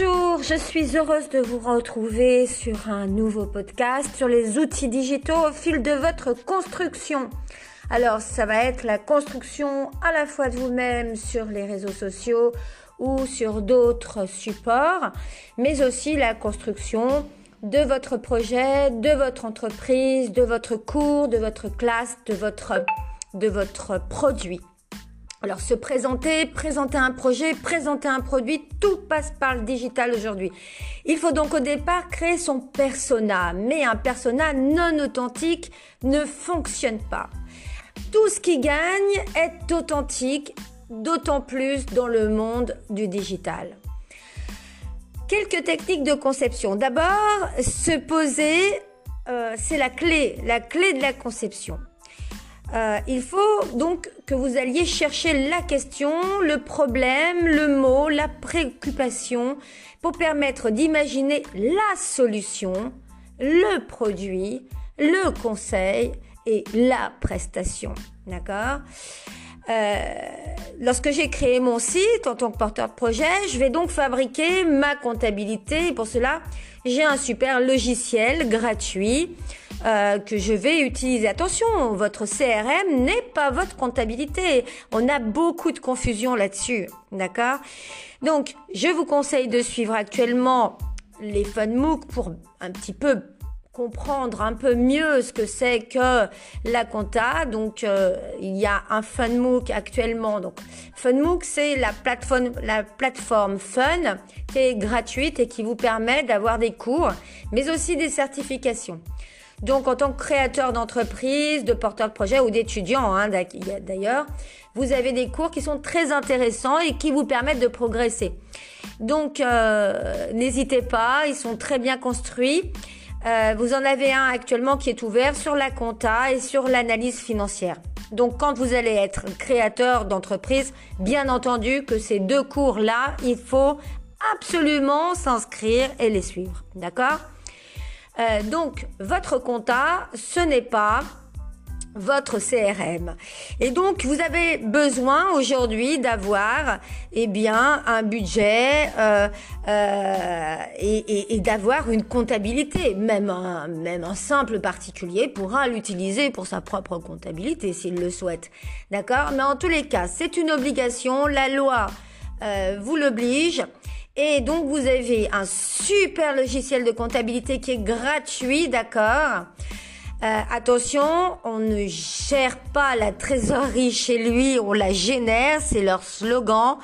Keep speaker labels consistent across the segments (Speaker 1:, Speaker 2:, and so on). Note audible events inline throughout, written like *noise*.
Speaker 1: Bonjour, je suis heureuse de vous retrouver sur un nouveau podcast sur les outils digitaux au fil de votre construction. Alors, ça va être la construction à la fois de vous-même sur les réseaux sociaux ou sur d'autres supports, mais aussi la construction de votre projet, de votre entreprise, de votre cours, de votre classe, de votre, de votre produit. Alors se présenter, présenter un projet, présenter un produit, tout passe par le digital aujourd'hui. Il faut donc au départ créer son persona, mais un persona non authentique ne fonctionne pas. Tout ce qui gagne est authentique, d'autant plus dans le monde du digital. Quelques techniques de conception. D'abord, se poser, euh, c'est la clé, la clé de la conception. Euh, il faut donc que vous alliez chercher la question, le problème, le mot, la préoccupation pour permettre d'imaginer la solution, le produit, le conseil et la prestation. D'accord? Euh, lorsque j'ai créé mon site en tant que porteur de projet, je vais donc fabriquer ma comptabilité. Pour cela, j'ai un super logiciel gratuit euh, que je vais utiliser. Attention, votre CRM n'est pas votre comptabilité. On a beaucoup de confusion là-dessus, d'accord? Donc, je vous conseille de suivre actuellement les FunMOOC pour un petit peu comprendre un peu mieux ce que c'est que la compta. Donc, euh, il y a un FunMOOC actuellement. Donc, FunMOOC, c'est la plateforme, la plateforme Fun qui est gratuite et qui vous permet d'avoir des cours, mais aussi des certifications. Donc, en tant que créateur d'entreprise, de porteur de projet ou d'étudiant, hein, d'ailleurs, vous avez des cours qui sont très intéressants et qui vous permettent de progresser. Donc, euh, n'hésitez pas, ils sont très bien construits. Euh, vous en avez un actuellement qui est ouvert sur la compta et sur l'analyse financière. Donc quand vous allez être créateur d'entreprise, bien entendu que ces deux cours-là, il faut absolument s'inscrire et les suivre. D'accord? Euh, donc, votre compta, ce n'est pas votre CRM. Et donc, vous avez besoin aujourd'hui d'avoir, eh bien, un budget euh, euh, et, d'avoir une comptabilité. Même un, même un simple particulier pourra l'utiliser pour sa propre comptabilité s'il le souhaite. D'accord? Mais en tous les cas, c'est une obligation. La loi vous l'oblige. Et donc, vous avez un super logiciel de comptabilité qui est gratuit, d'accord? Euh, attention, on ne gère pas la trésorerie chez lui, on la génère, c'est leur slogan.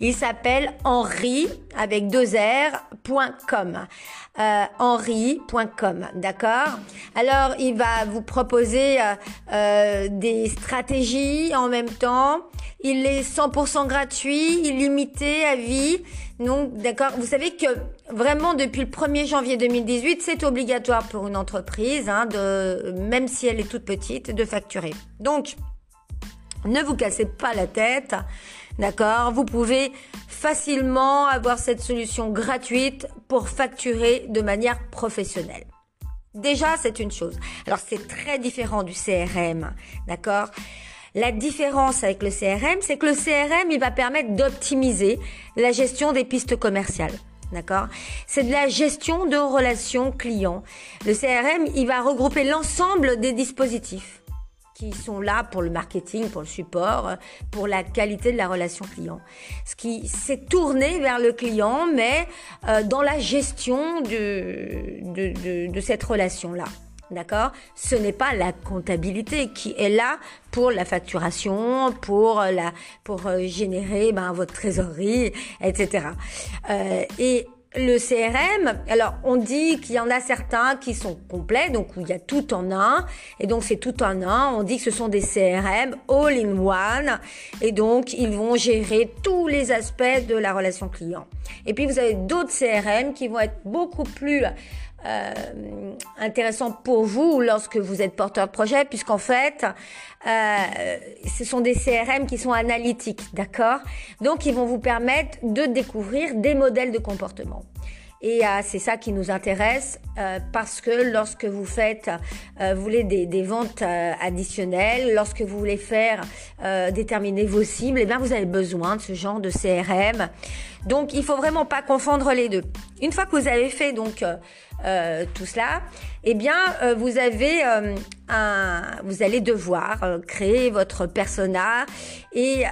Speaker 1: Il s'appelle Henri avec deux R.com. Euh, Henri.com, d'accord? Alors, il va vous proposer euh, euh, des stratégies en même temps. Il est 100% gratuit, illimité à vie. Donc, d'accord, vous savez que vraiment depuis le 1er janvier 2018, c'est obligatoire pour une entreprise, hein, de, même si elle est toute petite, de facturer. Donc, ne vous cassez pas la tête, d'accord Vous pouvez facilement avoir cette solution gratuite pour facturer de manière professionnelle. Déjà, c'est une chose. Alors, c'est très différent du CRM, d'accord la différence avec le CRM, c'est que le CRM, il va permettre d'optimiser la gestion des pistes commerciales. D'accord C'est de la gestion de relations clients. Le CRM, il va regrouper l'ensemble des dispositifs qui sont là pour le marketing, pour le support, pour la qualité de la relation client. Ce qui s'est tourné vers le client, mais euh, dans la gestion de, de, de cette relation-là. D'accord? Ce n'est pas la comptabilité qui est là pour la facturation, pour la pour euh, générer ben, votre trésorerie, etc. Euh, et le CRM, alors on dit qu'il y en a certains qui sont complets, donc où il y a tout en un, et donc c'est tout en un. On dit que ce sont des CRM all in one, et donc ils vont gérer tous les aspects de la relation client. Et puis vous avez d'autres CRM qui vont être beaucoup plus euh, intéressant pour vous lorsque vous êtes porteur de projet, puisqu'en fait, euh, ce sont des CRM qui sont analytiques, d'accord? Donc, ils vont vous permettre de découvrir des modèles de comportement. Et euh, c'est ça qui nous intéresse euh, parce que lorsque vous faites, euh, vous voulez des, des ventes additionnelles, lorsque vous voulez faire déterminer vos cibles, eh bien vous avez besoin de ce genre de CRM. Donc il faut vraiment pas confondre les deux. Une fois que vous avez fait donc euh, tout cela, eh bien, euh, vous avez euh, un, vous allez devoir créer votre persona et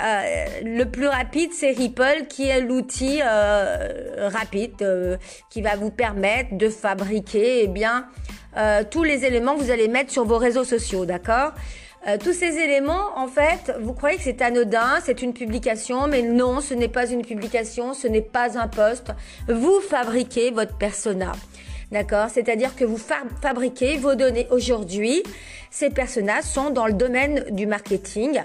Speaker 1: le plus rapide, c'est Ripple qui est l'outil rapide qui va vous permettre de fabriquer, eh bien, tous les éléments que vous allez mettre sur vos réseaux sociaux, d'accord? Tous ces éléments, en fait, vous croyez que c'est anodin, c'est une publication, mais non, ce n'est pas une publication, ce n'est pas un poste. Vous fabriquez votre persona. D'accord? C'est-à-dire que vous fabriquez vos données aujourd'hui. Ces personnages sont dans le domaine du marketing.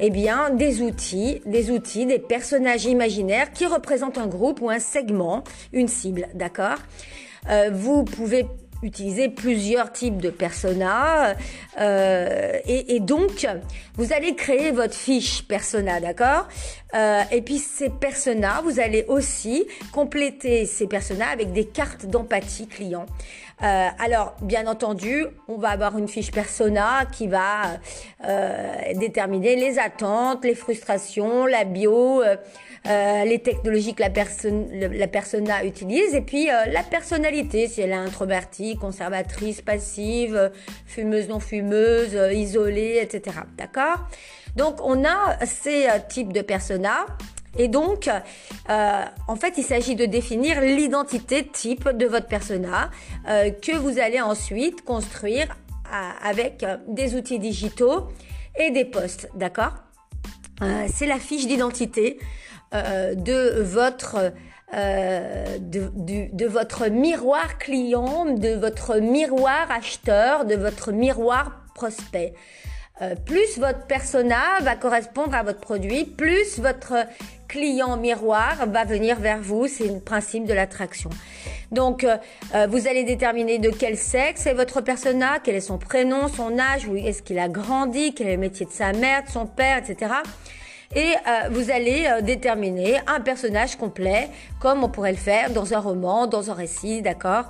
Speaker 1: Eh bien, des outils, des outils, des personnages imaginaires qui représentent un groupe ou un segment, une cible. D'accord? Euh, Vous pouvez utiliser plusieurs types de personas euh, et, donc vous allez créer votre fiche persona, d'accord? Euh, Et puis ces personas, vous allez aussi compléter ces personas avec des cartes d'empathie client. Euh, alors, bien entendu, on va avoir une fiche persona qui va euh, déterminer les attentes, les frustrations, la bio, euh, euh, les technologies que la, personne, la persona utilise, et puis euh, la personnalité, si elle est introvertie, conservatrice, passive, fumeuse, non fumeuse, isolée, etc. D'accord? Donc, on a ces types de personas. Et donc, euh, en fait, il s'agit de définir l'identité type de votre persona euh, que vous allez ensuite construire avec des outils digitaux et des posts, d'accord? Euh, C'est la fiche d'identité de votre de, de, votre miroir client, de votre miroir acheteur, de votre miroir prospect. Euh, plus votre persona va correspondre à votre produit, plus votre client miroir va venir vers vous. C'est le principe de l'attraction. Donc, euh, euh, vous allez déterminer de quel sexe est votre persona, quel est son prénom, son âge, est-ce qu'il a grandi, quel est le métier de sa mère, de son père, etc. Et vous allez déterminer un personnage complet, comme on pourrait le faire dans un roman, dans un récit, d'accord?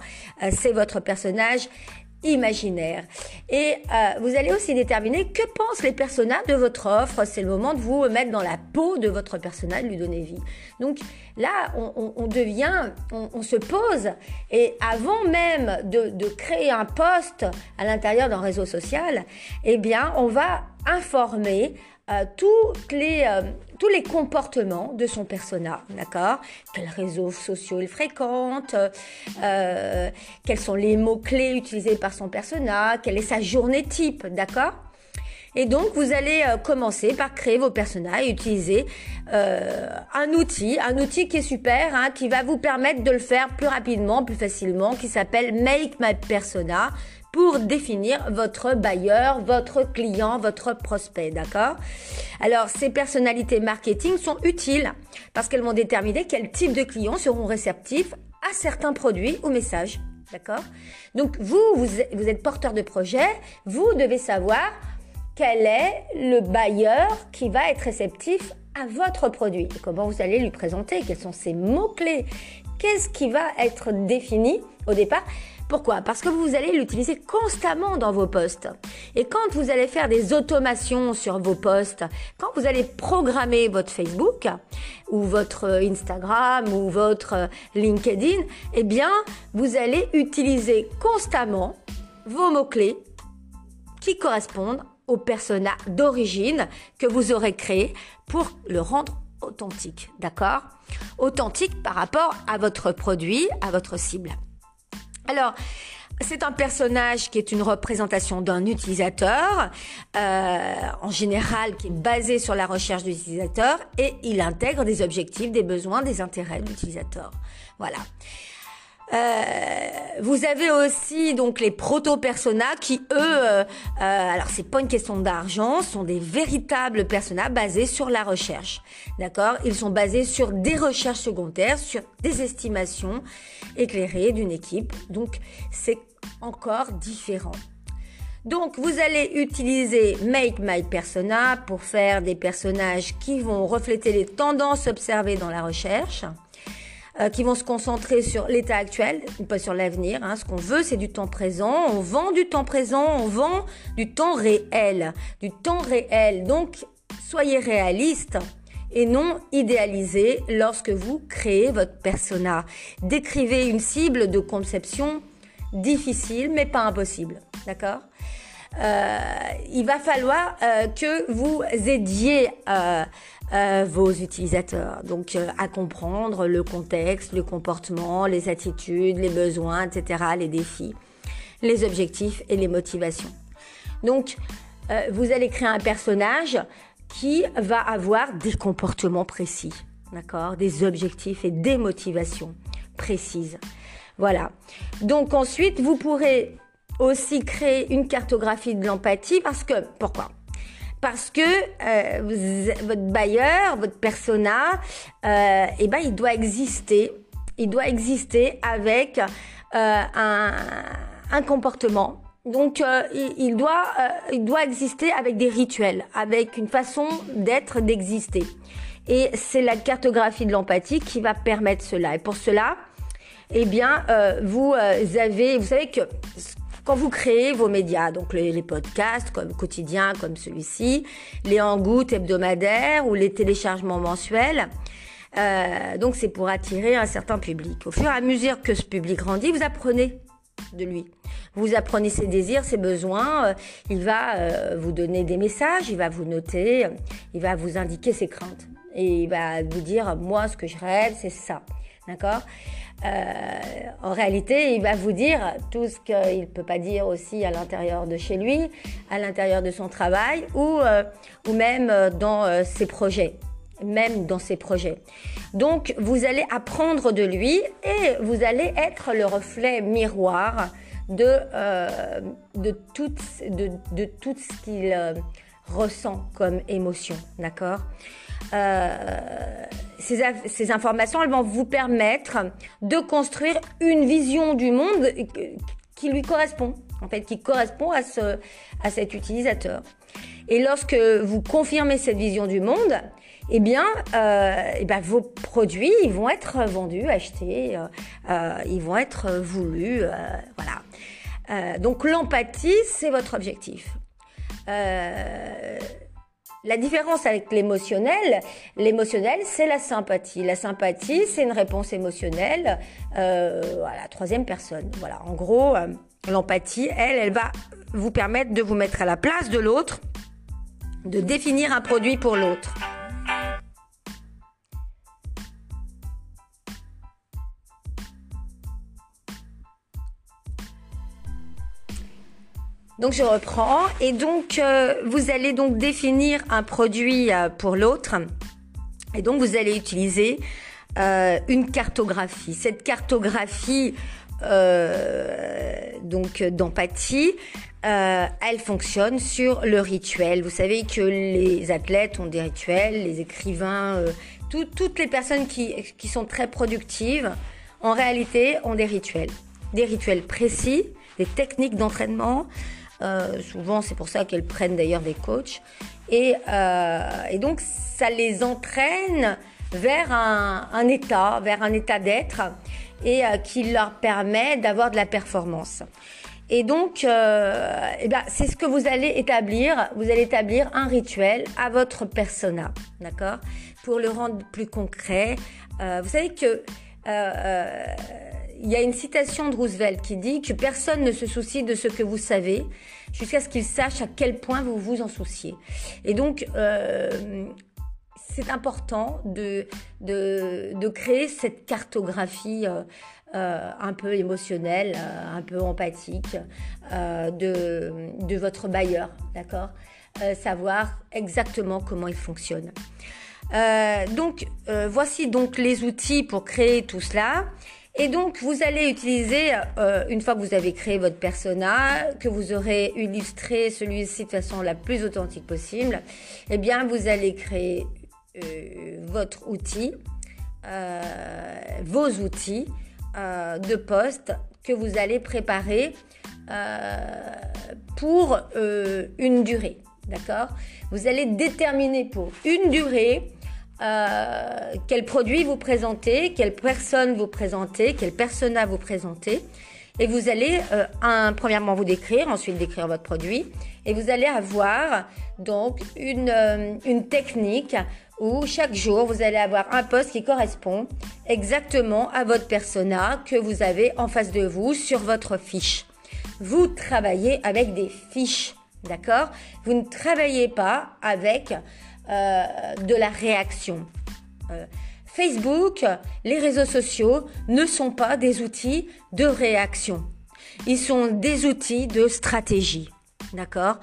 Speaker 1: C'est votre personnage imaginaire. Et euh, vous allez aussi déterminer que pensent les personnages de votre offre. C'est le moment de vous mettre dans la peau de votre personnage, lui donner vie. Donc là, on, devient, on, se pose, et avant même de, de créer un poste à l'intérieur d'un réseau social, eh bien, on va informer euh, les, euh, tous les comportements de son persona, d'accord Quels réseaux sociaux il fréquente, euh, quels sont les mots-clés utilisés par son persona, quelle est sa journée type, d'accord et donc, vous allez commencer par créer vos personnages et utiliser un outil, un outil qui est super, hein, qui va vous permettre de le faire plus rapidement, plus facilement, qui s'appelle Make My Persona pour définir votre bailleur, votre client, votre prospect, d'accord? Alors, ces personnalités marketing sont utiles parce qu'elles vont déterminer quel type de clients seront réceptifs à certains produits ou messages, d'accord? Donc, vous, vous, êtes porteur de projet, vous devez savoir quel est le bailleur qui va être réceptif à votre produit. Comment vous allez lui présenter, quels sont ses mots-clés, qu'est-ce qui va être défini au départ? Pourquoi? Parce que vous allez l'utiliser constamment dans vos posts. Et quand vous allez faire des automations sur vos posts, quand vous allez programmer votre Facebook ou votre Instagram ou votre LinkedIn, eh bien, vous allez utiliser constamment vos mots-clés qui correspondent au persona d'origine que vous aurez créé pour le rendre authentique, d'accord? Authentique par rapport à votre produit, à votre cible. Alors, c'est un personnage qui est une représentation d'un utilisateur, euh, en général qui est basé sur la recherche de l'utilisateur et il intègre des objectifs, des besoins, des intérêts de l'utilisateur. Voilà. Euh, vous avez aussi donc les proto-personas qui eux, euh, euh, alors c'est pas une question d'argent, sont des véritables personas basés sur la recherche, d'accord? Ils sont basés sur des recherches secondaires, sur des estimations éclairées d'une équipe, donc c'est encore différent. Donc vous allez utiliser Make My Persona pour faire des personnages qui vont refléter les tendances observées dans la recherche. Qui vont se concentrer sur l'état actuel, pas sur l'avenir. Hein. Ce qu'on veut, c'est du temps présent. On vend du temps présent, on vend du temps réel, du temps réel. Donc, soyez réaliste et non idéalisé lorsque vous créez votre persona. Décrivez une cible de conception difficile mais pas impossible. D'accord? Euh, il va falloir euh, que vous aidiez euh, vos utilisateurs, donc à comprendre le contexte, le comportement, les attitudes, les besoins, etc., les défis, les objectifs et les motivations. Donc, vous allez créer un personnage qui va avoir des comportements précis, d'accord, des objectifs et des motivations précises. Voilà. Donc ensuite, vous pourrez aussi créer une cartographie de l'empathie parce que pourquoi? Parce que euh, votre bailleur, votre persona, euh, eh ben, il doit exister. Il doit exister avec euh, un, comportement. Donc, euh, il, doit, il doit exister avec des rituels, avec une façon d'être, d'exister. Et c'est la cartographie de l'empathie qui va permettre cela. Et pour cela, eh bien, vous avez, vous savez que quand vous créez vos médias, donc les, podcasts comme quotidiens comme celui-ci, les hangouts hebdomadaires ou les téléchargements mensuels, euh, donc c'est pour attirer un certain public. Au fur et à mesure que ce public grandit, vous apprenez de lui. Vous apprenez ses désirs, ses besoins, euh, il va euh, vous donner des messages, il va vous noter, il va vous indiquer ses craintes. Et il va vous dire, moi, ce que je rêve, c'est ça. D'accord? euh, en réalité, il va vous dire tout ce qu'il ne peut pas dire aussi à l'intérieur de chez lui, à l'intérieur de son travail ou, euh, ou même euh, dans ses projets même dans ses projets. Donc, vous allez apprendre de lui et vous allez être le reflet miroir de, de, tout, de, de tout ce qu'il ressent comme émotion. D'accord? euh, ces, ces, informations, elles vont vous permettre de construire une vision du monde qui lui correspond, en fait, qui correspond à, ce, à cet utilisateur. Et lorsque vous confirmez cette vision du monde, eh bien, euh, eh bien, vos produits, ils vont être vendus, achetés, euh, euh ils vont être voulus, euh, voilà. Euh, donc l'empathie, c'est votre objectif. La différence avec l'émotionnel, l'émotionnel, c'est la sympathie. La sympathie, c'est une réponse émotionnelle euh, à la troisième personne. Voilà, en gros, euh, l'empathie, elle, elle va vous permettre de vous mettre à la place de l'autre, de définir un produit pour l'autre. Donc je reprends et donc euh, vous allez donc définir un produit euh, pour l'autre et donc vous allez utiliser euh, une cartographie. Cette cartographie donc d'empathie, elle fonctionne sur le rituel. Vous savez que les athlètes ont des rituels, les écrivains, toutes les personnes qui, qui sont très productives, en réalité, ont des rituels. Des rituels précis, des techniques d'entraînement, euh, souvent, c'est pour ça qu'elles prennent d'ailleurs des coachs. Et, euh, et, donc, ça les entraîne vers un, un état, vers un état d'être et euh, qui leur permet d'avoir de la performance. Et donc, euh, eh ben, c'est ce que vous allez établir. Vous allez établir un rituel à votre persona, d'accord? Pour le rendre plus concret. Euh, vous savez que il y a une citation de Roosevelt qui dit que personne ne se soucie de ce que vous savez jusqu'à ce qu'il sache à quel point vous vous en souciez. Et donc, euh, c'est important de, de, créer cette cartographie euh, euh, un peu émotionnelle, un peu empathique de, de votre bailleur, d'accord? Savoir exactement comment il fonctionne. donc, voici donc les outils pour créer tout cela. Et donc, vous allez utiliser, euh, une fois que vous avez créé votre persona, que vous aurez illustré celui-ci de façon la plus authentique possible, eh bien, vous allez créer euh, votre outil, euh, vos outils de poste que vous allez préparer pour une durée. D'accord? Vous allez déterminer pour une durée euh, quel produit vous présentez, quelle personne vous présentez, quel persona vous présentez. Et vous allez, euh, un, premièrement, vous décrire, ensuite décrire votre produit. Et vous allez avoir donc une, euh, une technique où chaque jour, vous allez avoir un poste qui correspond exactement à votre persona que vous avez en face de vous sur votre fiche. Vous travaillez avec des fiches, d'accord? Vous ne travaillez pas avec de la réaction. Euh, Facebook, les réseaux sociaux ne sont pas des outils de réaction. Ils sont des outils de stratégie. D'accord?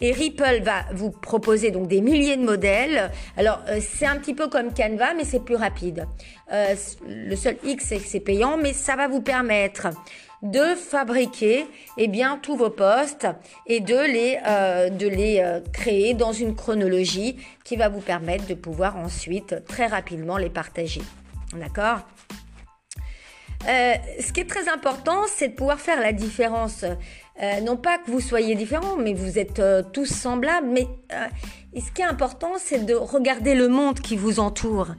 Speaker 1: Et Ripple va vous proposer donc des milliers de modèles. Alors euh, c'est un petit peu comme Canva, mais c'est plus rapide. le seul X c'est que c'est payant, mais ça va vous permettre de fabriquer eh bien tous vos postes et de les euh, de les euh, créer dans une chronologie qui va vous permettre de pouvoir ensuite très rapidement les partager. D'accord? Euh, ce qui est très important, c'est de pouvoir faire la différence. non pas que vous soyez différents, mais vous êtes tous semblables. Mais ce qui est important, c'est de regarder le monde qui vous entoure.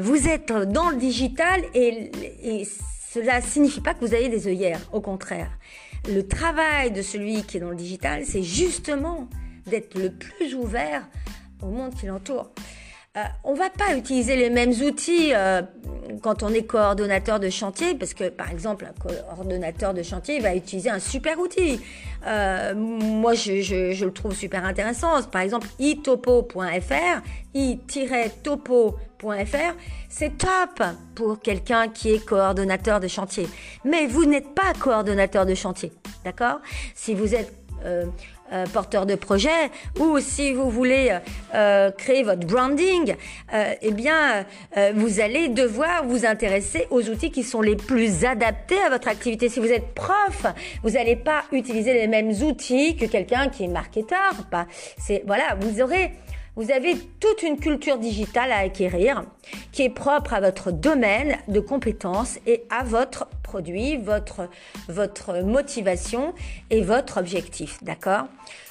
Speaker 1: vous êtes dans le digital et, et cela ne signifie pas que vous avez des œillères, au contraire. Le travail de celui qui est dans le digital, c'est justement d'être le plus ouvert au monde qui l'entoure. Euh, on va pas utiliser les mêmes outils euh, quand on est coordonnateur de chantier, parce que par exemple, un coordonnateur de chantier va utiliser un super outil. Euh, moi, je, le trouve super intéressant. Par exemple, itopo.fr, i-topo.fr, c'est top pour quelqu'un qui est coordonnateur de chantier. Mais vous n'êtes pas coordonnateur de chantier, d'accord? Si vous êtes euh, euh, porteur de projet ou si vous voulez euh, créer votre branding, eh bien, vous allez devoir vous intéresser aux outils qui sont les plus adaptés à votre activité. Si vous êtes prof, vous n'allez pas utiliser les mêmes outils que quelqu'un qui est marketeur. Pas, c'est voilà, vous aurez vous avez toute une culture digitale à acquérir qui est propre à votre domaine de compétences et à votre produit, votre, votre motivation et votre objectif. D'accord?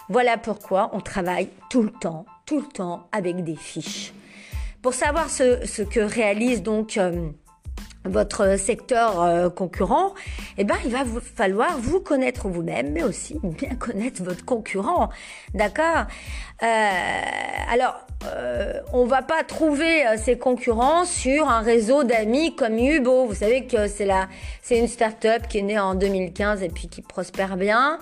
Speaker 1: Voilà pourquoi on travaille tout le temps, tout le temps avec des fiches. Pour savoir ce, ce que réalise donc... Euh, votre secteur euh, concurrent, eh ben, il va vous falloir vous connaître vous-même, mais aussi bien *laughs* connaître votre concurrent. D'accord? Euh, Alors, euh, on va pas trouver euh, ses concurrents sur un réseau d'amis comme Hubo. Vous savez que c'est la, c'est une start-up qui est née en 2015 et puis qui prospère bien.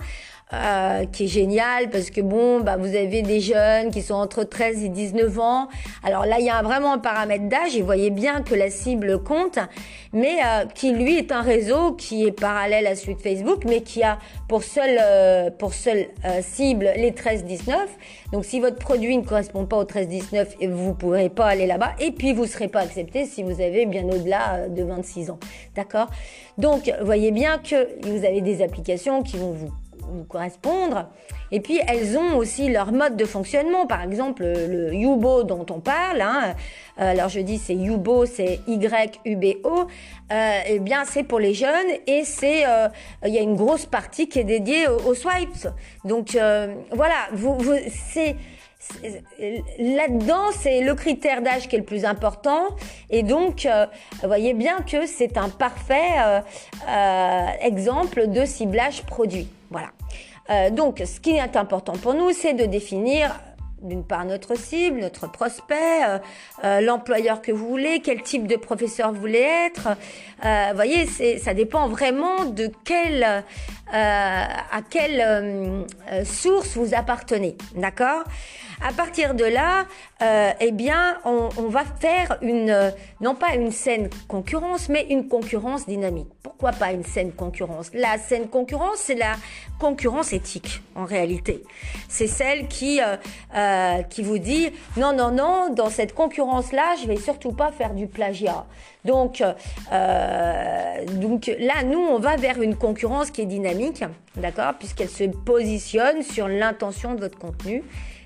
Speaker 1: Euh, qui est génial parce que bon, bah, vous avez des jeunes qui sont entre 13 et 19 ans. Alors là, il y a vraiment un paramètre d'âge et vous voyez bien que la cible compte, mais euh, qui lui est un réseau qui est parallèle à celui de Facebook, mais qui a pour seule euh, pour seule cible les 13-19. Donc si votre produit ne correspond pas aux 13-19, vous pourrez pas aller là-bas et puis vous serez pas accepté si vous avez bien au-delà de 26 ans. D'accord? Donc, voyez bien que vous avez des applications qui vont vous vous correspondre. Et puis elles ont aussi leur mode de fonctionnement. Par exemple, le Yubo dont on parle, hein, euh, alors je dis c'est Yubo, c'est Y-U-B-O, euh, eh bien c'est pour les jeunes et c'est euh, il y a une grosse partie qui est dédiée aux, swipes. Donc voilà, vous, c'est Là-dedans, c'est le critère d'âge qui est le plus important. Et donc, vous voyez bien que c'est un parfait exemple de ciblage produit. Voilà. Euh, donc, ce qui est important pour nous, c'est de définir d'une part notre cible, notre prospect, euh, euh, l'employeur que vous voulez, quel type de professeur vous voulez être. vous voyez, ça dépend vraiment de quelle, à quelle source vous appartenez, d'accord? À partir de là, eh bien, on, va faire une, non pas une saine concurrence, mais une concurrence dynamique. Pourquoi pas une saine concurrence? La saine concurrence, c'est la concurrence éthique en réalité. C'est celle qui euh, euh, qui vous dit non non non dans cette concurrence là je vais surtout pas faire du plagiat. Donc euh, donc là nous on va vers une concurrence qui est dynamique d'accord puisqu'elle se positionne sur l'intention de votre contenu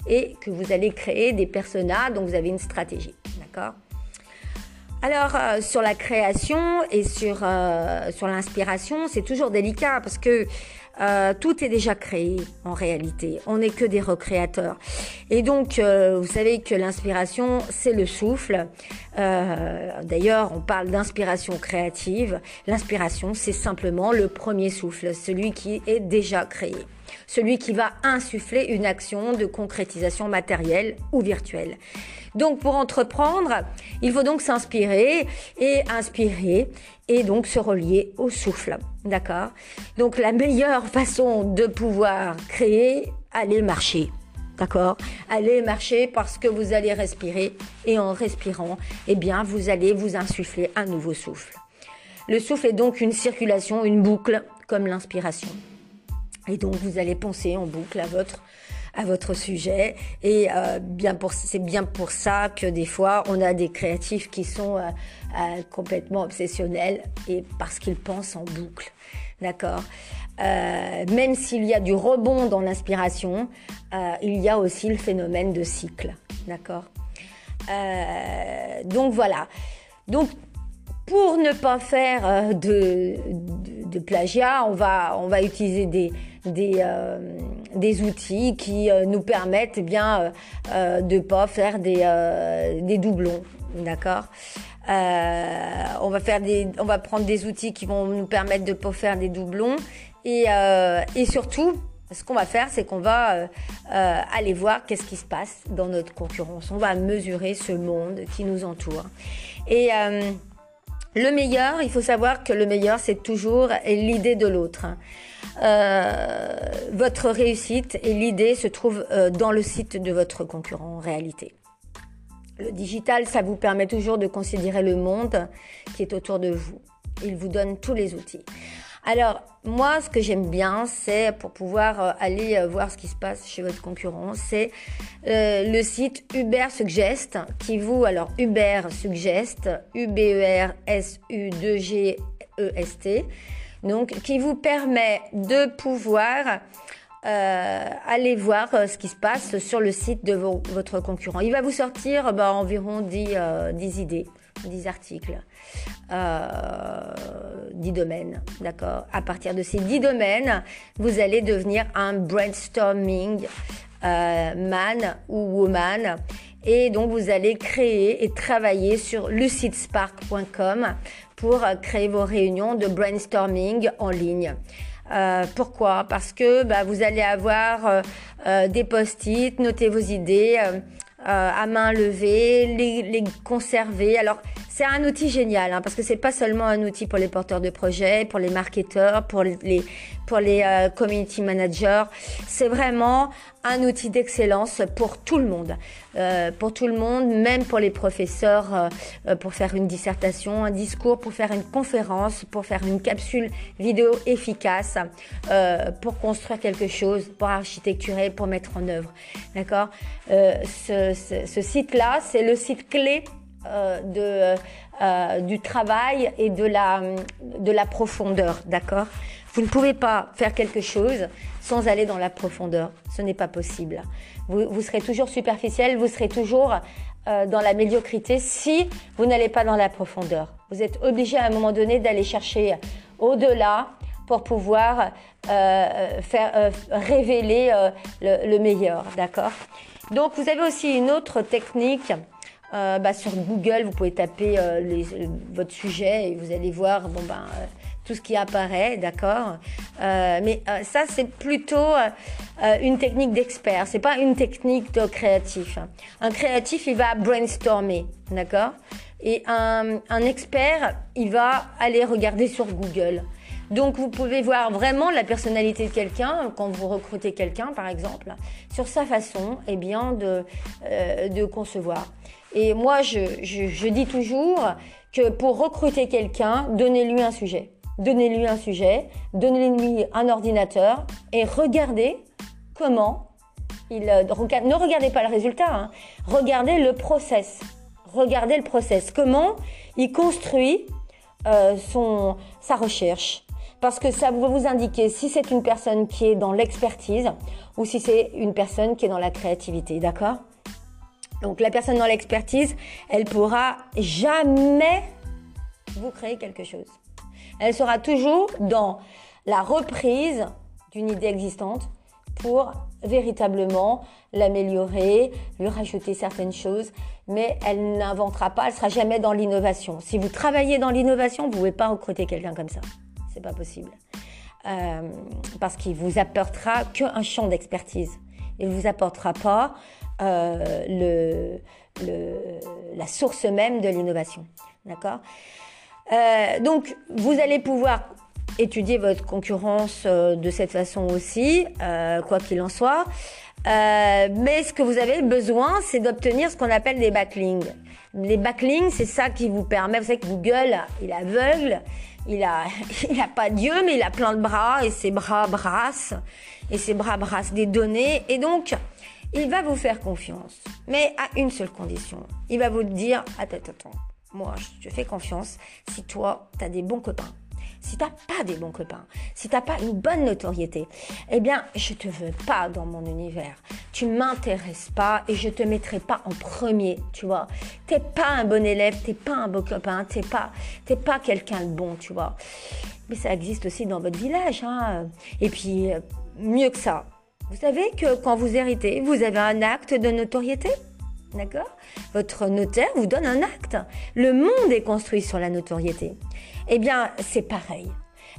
Speaker 1: et que vous allez créer des personas donc vous avez une stratégie d'accord. Alors euh, sur la création et sur sur l'inspiration, c'est toujours délicat parce que euh, tout est déjà créé en réalité. On n'est que des recréateurs. Et donc, euh, vous savez que l'inspiration, c'est le souffle. Euh, D'ailleurs, on parle d'inspiration créative. L'inspiration, c'est simplement le premier souffle, celui qui est déjà créé. Celui qui va insuffler une action de concrétisation matérielle ou virtuelle. Donc pour entreprendre, il faut donc s'inspirer et inspirer et donc se relier au souffle. D'accord? Donc la meilleure *laughs* façon de pouvoir créer, aller marcher. D'accord? Allez marcher parce que vous allez respirer et en respirant, eh bien, vous allez vous insuffler un nouveau souffle. Le souffle est donc une circulation, une boucle, comme l'inspiration. Et donc, vous allez penser en boucle à votre à votre sujet. Et euh, bien pour, c'est bien pour ça que des fois, on a des créatifs qui sont euh, euh, complètement obsessionnels et parce qu'ils pensent en boucle. D'accord? Même s'il y a du rebond dans l'inspiration, il y a aussi le phénomène de cycle. D'accord? Donc voilà. Donc pour ne pas faire de, de, plagiat, on va, on va utiliser des, des, des outils qui euh, nous permettent eh bien euh, euh, de pas faire des, des doublons, d'accord? On va faire des, on va prendre des outils qui vont nous permettre de pas faire des doublons et, et surtout ce qu'on va faire, c'est qu'on va aller voir qu'est-ce qui se passe dans notre concurrence. On va mesurer ce monde qui nous entoure. Et le meilleur, il faut savoir que le meilleur, c'est toujours l'idée de l'autre. Euh, votre réussite et l'idée se trouvent euh, dans le site de votre concurrent en réalité. Le digital, ça vous permet toujours de considérer le monde qui est autour de vous. Il vous donne tous les outils. Alors, moi, ce que j'aime bien, c'est pour pouvoir euh, aller voir ce qui se passe chez votre concurrent, c'est le site Uber Suggest qui vous, alors Uber Suggest, U-B-E-R-S-U-2-G-E-S-T, donc qui vous permet de pouvoir euh, aller voir euh, ce qui se passe sur le site de votre concurrent. Il va vous sortir bah, environ 10, euh, 10, idées, 10 articles, euh, 10 domaines, d'accord? À partir de ces 10 domaines, vous allez devenir un brainstorming euh, man ou woman et donc vous allez créer et travailler sur lucidspark.com pour créer vos réunions de brainstorming en ligne. Euh, pourquoi? Parce que bah, vous allez avoir euh, euh, des post-it, noter vos idées à main levée, les, les conserver. Alors c'est un outil génial hein, parce que c'est pas seulement un outil pour les porteurs de projets, pour les marketeurs, pour les pour les euh, community managers. C'est vraiment un outil d'excellence pour tout le monde, euh, pour tout le monde, même pour les professeurs, euh, euh, pour faire une dissertation, un discours, pour faire une conférence, pour faire une capsule vidéo efficace, euh, pour construire quelque chose, pour architecturer, pour mettre en œuvre. D'accord? Ce, ce, ce site-là, c'est le site clé euh, de, euh, du travail et de la, de la profondeur, d'accord? Vous ne pouvez pas faire quelque chose sans aller dans la profondeur. Ce n'est pas possible. Vous, vous serez toujours superficiel, vous serez toujours euh, dans la médiocrité si vous n'allez pas dans la profondeur. Vous êtes obligé à un moment donné d'aller chercher au-delà pour pouvoir euh, faire euh, révéler euh, le, le, meilleur, d'accord? Donc vous avez aussi une autre technique euh, bah, sur Google, vous pouvez taper euh, les, votre sujet et vous allez voir ben, euh, tout ce qui apparaît, d'accord? Euh, Mais ça, c'est plutôt une technique d'expert, c'est pas une technique de créatif. Un créatif, il va brainstormer, d'accord? Et un, expert, il va aller regarder sur Google. Donc vous pouvez voir vraiment la personnalité de quelqu'un quand vous recrutez quelqu'un par exemple sur sa façon eh bien euh, de concevoir. Et moi je, je, dis toujours que pour recruter quelqu'un, donnez-lui un sujet. Donnez-lui un sujet, donnez-lui un ordinateur et regardez comment il euh, ne regardez pas le résultat, hein, regardez le process. Regardez le process. Comment il construit euh, son, sa recherche, parce que ça va vous indiquer si c'est une personne qui est dans l'expertise ou si c'est une personne qui est dans la créativité, d'accord? Donc la personne dans l'expertise, elle pourra jamais vous créer quelque chose. Elle sera toujours dans la reprise d'une idée existante pour véritablement l'améliorer, lui rajouter certaines choses, mais elle n'inventera pas, elle sera jamais dans l'innovation. Si vous travaillez dans l'innovation, vous ne pouvez pas recruter quelqu'un comme ça. C'est pas possible. Euh, parce qu'il vous apportera qu'un champ d'expertise. Il ne vous apportera pas le, le, la source même de l'innovation. D'accord euh, Donc, vous allez pouvoir étudier votre concurrence euh, de cette façon aussi, euh, quoi qu'il en soit. Euh, mais ce que vous avez besoin, c'est d'obtenir ce qu'on appelle des backlinks. Les backlinks, c'est ça qui vous permet. Vous savez que Google, il est aveugle, il a, *laughs* il a pas Dieu, mais il a plein de bras et ses bras brassent et ses bras brassent des données et donc il va vous faire confiance, mais à une seule condition. Il va vous dire attends, attends, moi je te fais confiance si toi tu as des bons copains si t'as pas des bons copains, si t'as pas une bonne notoriété, eh bien, je te veux pas dans mon univers. Tu m'intéresses pas et je te mettrai pas en premier, tu vois. T'es pas un bon élève, t'es pas un beau copain, t'es pas, t'es pas quelqu'un de bon, tu vois. Mais ça existe aussi dans votre village, hein. Et puis, euh, mieux que ça. Vous savez que quand vous héritez, vous avez un acte de notoriété D'accord? Votre notaire vous donne un acte. Le monde est construit sur la notoriété. Eh bien, c'est pareil.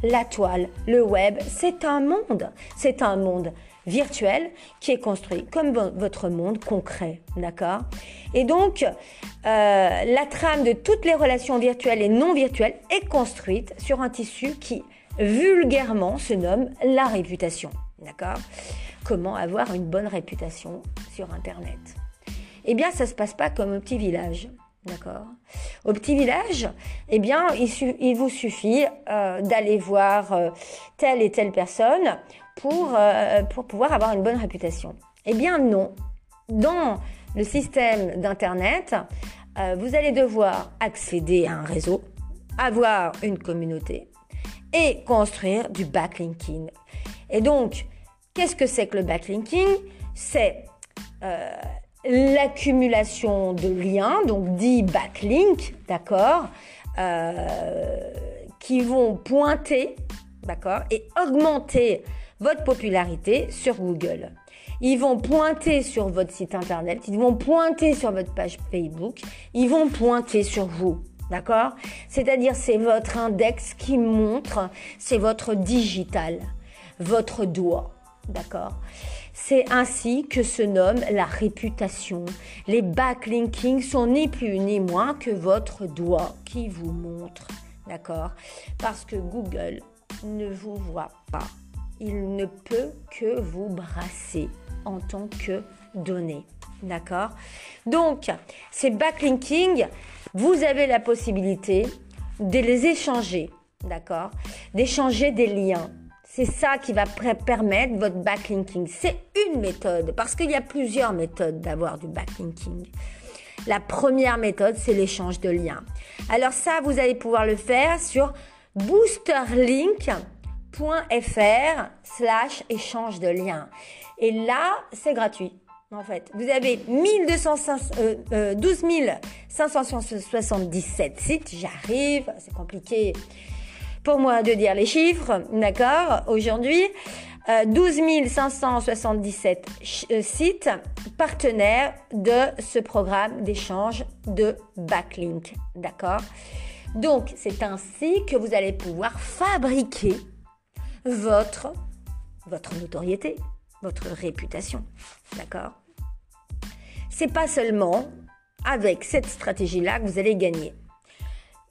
Speaker 1: La toile, le web, c'est un monde. C'est un monde virtuel qui est construit comme votre monde concret, d'accord? Et donc, euh, la trame de toutes les relations virtuelles et non virtuelles est construite sur un tissu qui, vulgairement, se nomme la réputation, d'accord? Comment avoir une bonne réputation sur Internet? Eh bien, ça se passe pas comme au petit village. D'accord? Au petit village, eh bien, il, vous suffit euh, d'aller voir euh, telle et telle personne pour, euh, pour pouvoir avoir une bonne réputation. Eh bien, non. Dans le système d'Internet, vous allez devoir accéder à un réseau, avoir une communauté et construire du backlinking. Et donc, qu'est-ce que c'est que le backlinking? C'est l'accumulation de liens, donc dit backlink, d'accord, euh, qui vont pointer, d'accord, et augmenter votre popularité sur Google. Ils vont pointer sur votre site internet, ils vont pointer sur votre page Facebook, ils vont pointer sur vous. D'accord? C'est-à-dire c'est votre index qui montre, c'est votre digital, votre doigt. D'accord? C'est ainsi que se nomme la réputation. Les backlinking sont ni plus ni moins que votre doigt qui vous montre. D'accord? Parce que Google ne vous voit pas. Il ne peut que vous brasser en tant que données. D'accord? Donc, ces backlinking, vous avez la possibilité de les échanger. D'accord? D'échanger des liens c'est ça qui va permettre votre backlinking. C'est une méthode, parce qu'il y a plusieurs méthodes d'avoir du backlinking. La première méthode, c'est l'échange de liens. Alors ça, vous allez pouvoir le faire sur boosterlink.fr slash échange de liens. Et là, c'est gratuit. En fait, vous avez 12 577 euh, sites. J'arrive, c'est compliqué pour moi de dire les chiffres, d'accord, aujourd'hui. 12 577 sites partenaires de ce programme d'échange de backlink. D'accord Donc, c'est ainsi que vous allez pouvoir fabriquer votre, votre notoriété, votre réputation. D'accord C'est pas seulement avec cette stratégie-là que vous allez gagner.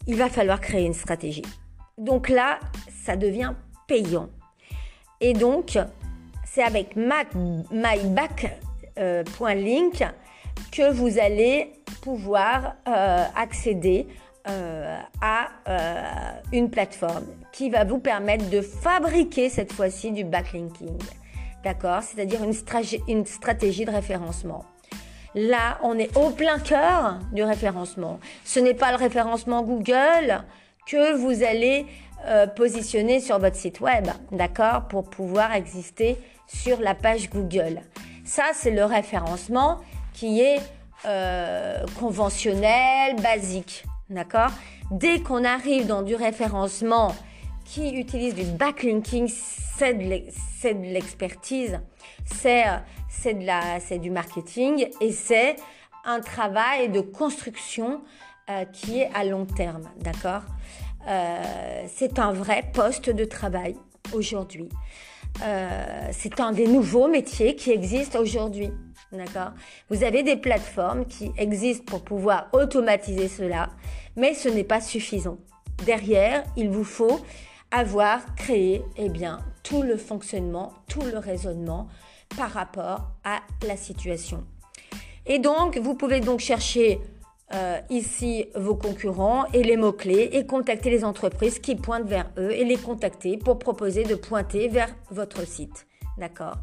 Speaker 1: Il va falloir créer une stratégie. Donc là, ça devient payant. Et donc, c'est avec myback.link euh, que vous allez pouvoir euh, accéder euh, à une plateforme qui va vous permettre de fabriquer cette fois-ci du backlinking. D'accord? C'est-à-dire une, une stratégie de référencement. Là, on est au plein cœur du référencement. Ce n'est pas le référencement Google, que vous allez euh, positionner sur votre site web, d'accord, pour pouvoir exister sur la page Google. Ça, c'est le référencement qui est euh, conventionnel, basique. D'accord Dès qu'on arrive dans du référencement qui utilise du backlinking, c'est de l'expertise, c'est du marketing et c'est un travail de construction euh, qui est à long terme, d'accord? Euh, C'est un vrai poste de travail aujourd'hui. Euh, c'est un des nouveaux métiers qui existent aujourd'hui, d'accord? Vous avez des plateformes qui existent pour pouvoir automatiser cela, mais ce n'est pas suffisant. Derrière, il vous faut avoir créé eh bien, tout le fonctionnement, tout le raisonnement par rapport à la situation. Et donc, vous pouvez donc chercher euh, ici vos concurrents et les mots-clés et contacter les entreprises qui pointent vers eux et les contacter pour proposer de pointer vers votre site. D'accord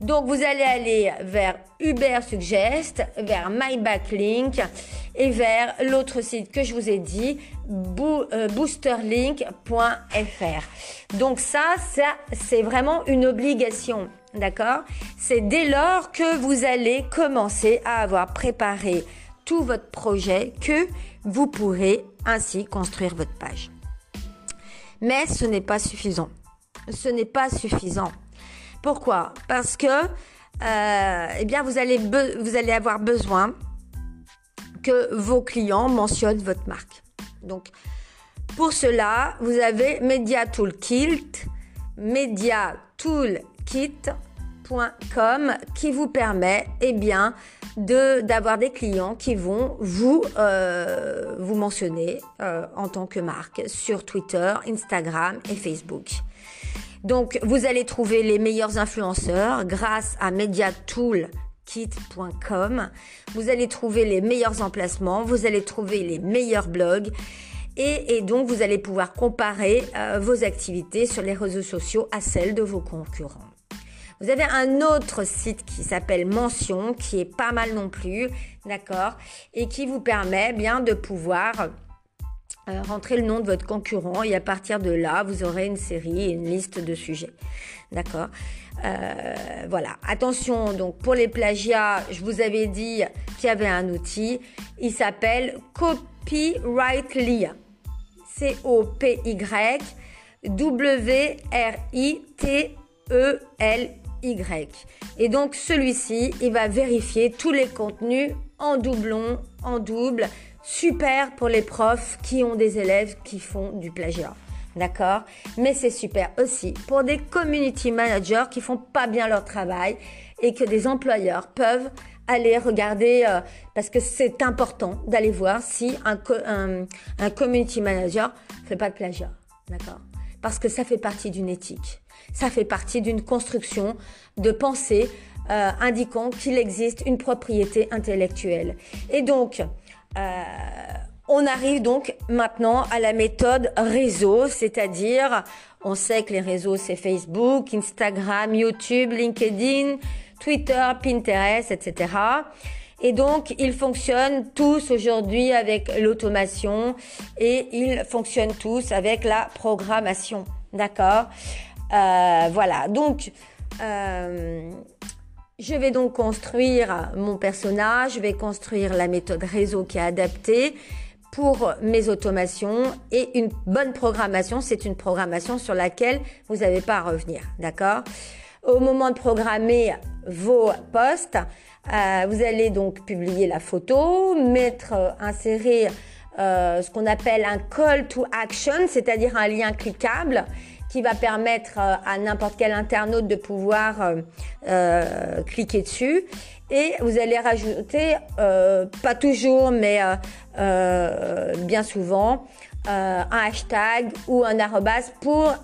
Speaker 1: donc vous allez aller vers Uber Suggest, vers MyBacklink et vers l'autre site que je vous ai dit, euh, boosterlink.fr. Donc ça, ça c'est vraiment une obligation. D'accord C'est dès lors que vous allez commencer à avoir préparé tout votre projet que vous pourrez ainsi construire votre page. Mais ce n'est pas suffisant. Ce n'est pas suffisant. Pourquoi? Parce que euh, eh bien, vous allez, avoir besoin que vos clients mentionnent votre marque. Donc, pour cela, vous avez Media Toolkit, Media Toolkit qui vous permet eh bien de d'avoir des clients qui vont vous euh, vous mentionner euh, en tant que marque sur Twitter, Instagram et Facebook. Donc vous allez trouver les meilleurs influenceurs grâce à mediatoolkit.com. Vous allez trouver les meilleurs emplacements, vous allez trouver les meilleurs blogs et, donc vous allez pouvoir comparer euh, vos activités sur les réseaux sociaux à celles de vos concurrents. Vous avez un autre site qui s'appelle Mention, qui est pas mal non plus, d'accord, et qui vous permet bien de pouvoir euh, rentrer le nom de votre concurrent et à partir de là, vous aurez une série une liste de sujets. D'accord euh, Voilà. Attention, donc pour les plagiats, je vous avais dit qu'il y avait un outil. Il s'appelle Copyrightly. C-O-P-Y W-R-I-T-E-L Et donc celui-ci, il va vérifier tous les contenus en doublon, en double. Super pour les profs qui ont des élèves qui font du plagiat. D'accord? Mais c'est super aussi pour des community managers qui font pas bien leur travail et que des employeurs peuvent aller regarder euh, parce que c'est important d'aller voir si un, un, un community manager fait pas de plagiat. D'accord? Parce que ça fait partie d'une éthique. Ça fait partie d'une construction de pensée euh, indiquant qu'il existe une propriété intellectuelle. Et donc, euh, on arrive donc maintenant à la méthode réseau, c'est-à-dire, on sait que les réseaux, c'est Facebook, Instagram, YouTube, LinkedIn, Twitter, Pinterest, etc. Et donc, ils fonctionnent tous aujourd'hui avec l'automation et ils fonctionnent tous avec la programmation. D'accord? Euh, voilà, donc euh, je vais donc construire mon personnage, je vais construire la méthode réseau qui est adaptée pour mes automations et une bonne programmation, c'est une programmation sur laquelle vous n'avez pas à revenir, d'accord? Au moment de programmer vos posts, euh, vous allez donc publier la photo, mettre, insérer ce qu'on appelle un call to action, c'est-à-dire un lien cliquable qui va permettre euh, à n'importe quel internaute de pouvoir euh, euh, cliquer dessus. Et vous allez rajouter, pas toujours, mais bien souvent, un hashtag ou un arrobas pour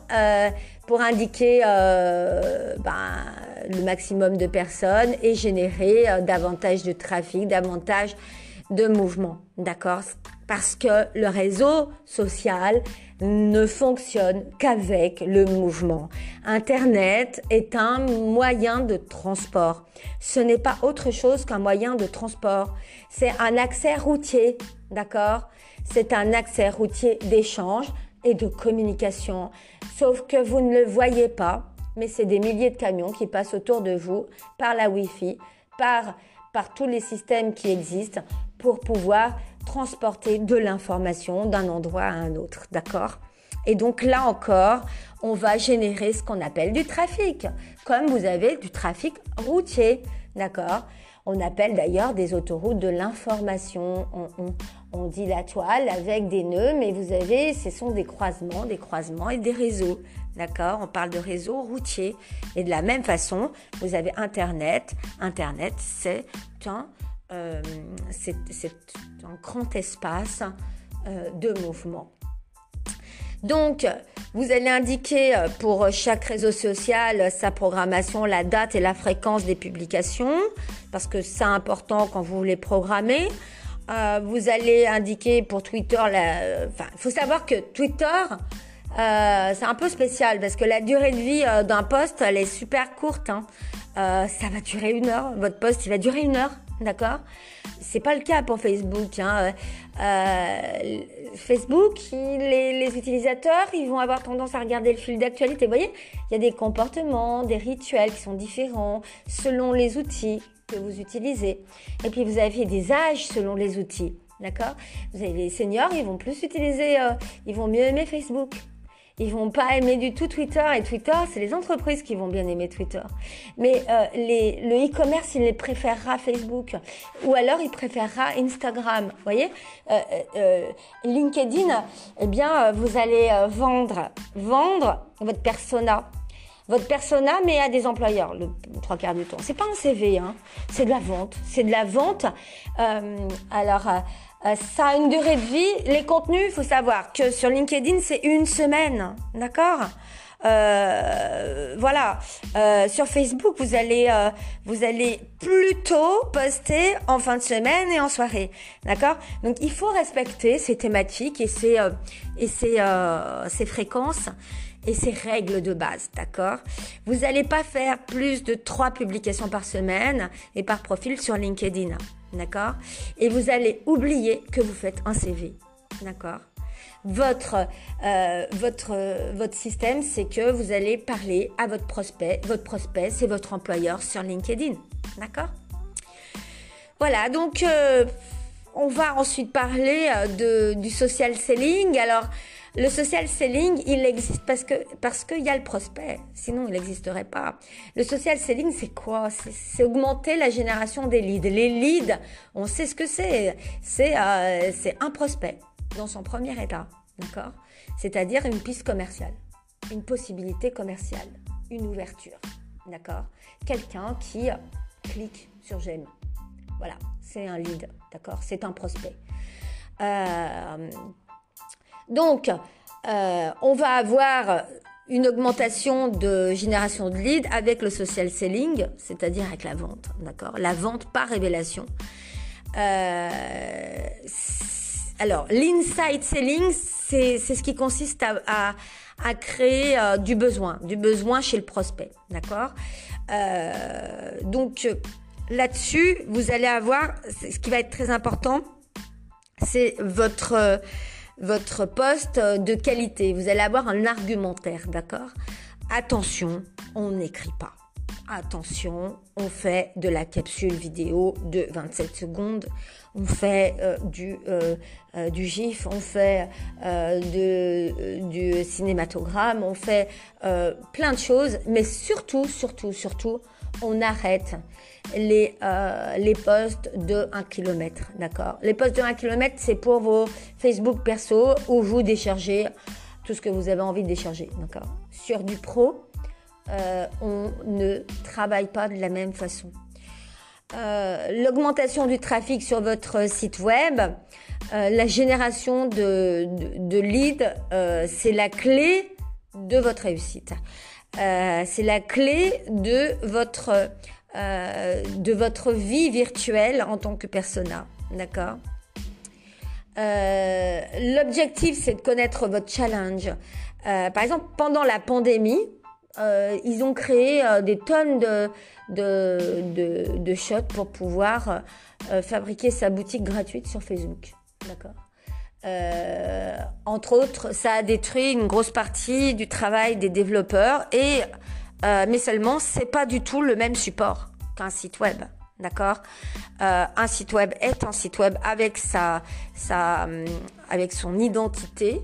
Speaker 1: pour indiquer ben, le maximum de personnes et générer davantage de trafic, davantage de mouvement. D'accord? Parce que le réseau social ne fonctionne qu'avec le mouvement. Internet est un moyen de transport. Ce n'est pas autre chose qu'un moyen de transport. C'est un accès routier, d'accord? C'est un accès routier d'échange et de communication. Sauf que vous ne le voyez pas, mais c'est des milliers de camions qui passent autour de vous par la Wi-Fi, par par tous les systèmes qui existent pour pouvoir transporter de l'information d'un endroit à un autre, d'accord? Et donc là encore, on va générer ce qu'on appelle du trafic, comme vous avez du trafic routier, d'accord? On appelle d'ailleurs des autoroutes de l'information. On, dit la toile avec des nœuds, mais vous avez, ce sont des croisements, des croisements et des réseaux. D'accord On parle de réseaux routiers. Et de la même façon, vous avez Internet. Internet, c'est un, euh, un grand espace euh, de mouvement. Donc, vous allez indiquer euh, pour chaque réseau social sa programmation, la date et la fréquence des publications, parce que c'est important quand vous voulez programmer. Vous allez indiquer pour Twitter, la... enfin, il faut savoir que Twitter, euh, c'est un peu spécial parce que la durée de vie d'un post, elle est super courte. Hein. ça va durer une heure. Votre post, il va durer une heure, d'accord? C'est pas le cas pour Facebook. Hein. Euh, Facebook, les, les, utilisateurs, ils vont avoir tendance à regarder le fil d'actualité. Vous voyez, il y a des comportements, des rituels qui sont différents selon les outils que vous utilisez. Et puis vous avez des âges selon les outils. D'accord? Vous avez les seniors, ils vont plus utiliser, euh, ils vont mieux aimer Facebook. Ils vont pas aimer du tout Twitter et Twitter, c'est les entreprises qui vont bien aimer Twitter. Mais euh, le e-commerce, il les préférera Facebook ou alors il préférera Instagram. Vous voyez, euh, euh, LinkedIn, eh bien, vous allez vendre, vendre votre persona votre persona, mais à des employeurs, le, trois quarts du temps. C'est pas un CV, hein. c'est de la vente. C'est de la vente. Alors, euh, ça a une durée de vie. Les contenus, il faut savoir que sur LinkedIn, c'est une semaine, d'accord? Euh, voilà. Euh, sur Facebook, vous allez, euh, vous allez plutôt poster en fin de semaine et en soirée, d'accord? Donc, il faut respecter ces thématiques et ces euh, et ces, ces fréquences et ces règles de base, d'accord? Vous n'allez pas faire plus de trois publications par semaine et par profil sur LinkedIn, d'accord? Et vous allez oublier que vous faites un CV, d'accord? Votre, euh, votre, votre système, c'est que vous allez parler à votre prospect. Votre prospect, c'est votre employeur sur LinkedIn. D'accord? Voilà, donc euh, on va ensuite parler euh, de, du social selling. Alors, le social selling, il existe parce que parce qu'il y a le prospect. Sinon, il n'existerait pas. Le social selling, c'est quoi? C'est augmenter la génération des leads. Les leads, on sait ce que c'est. C'est euh, c'est un prospect dans son premier état, d'accord? C'est-à-dire une piste commerciale, une possibilité commerciale, une ouverture, d'accord? Quelqu'un qui clique sur j'aime. Voilà, c'est un lead, d'accord? C'est un prospect. Euh, donc, euh, on va avoir une augmentation de génération de leads avec le social selling, c'est-à-dire avec la vente, d'accord? La vente par révélation. Euh, alors, l'inside selling, c'est ce qui consiste à, créer euh, du besoin, du besoin chez le prospect, d'accord? Donc, là-dessus, vous allez avoir, ce qui va être très important, c'est votre votre poste de qualité. Vous allez avoir un argumentaire, d'accord? Attention, on n'écrit pas. Attention, on fait de la capsule vidéo de 27 secondes, on fait euh, du, euh, euh, du GIF, on fait du cinématogramme, on fait plein de choses, mais surtout, surtout, surtout, on arrête les, euh, posts de 1 km, d'accord Les posts de 1 km, c'est pour vos Facebook perso où vous déchargez tout ce que vous avez envie de décharger, Sur du pro, euh, on ne travaille pas de la même façon. Euh, l'augmentation du trafic sur votre site web, la génération de leads, c'est la clé de votre réussite. C'est la clé de votre euh, de votre vie virtuelle en tant que persona. D'accord? Euh, L'objectif, c'est de connaître votre challenge. Euh, par exemple, pendant la pandémie, ils ont créé des tonnes de, de, de, de shots pour pouvoir fabriquer sa boutique gratuite sur Facebook. D'accord? Entre autres, ça a détruit une grosse partie du travail des développeurs et euh, mais seulement c'est pas du tout le même support qu'un site web. D'accord? Un site web est un site web avec sa, sa avec son identité.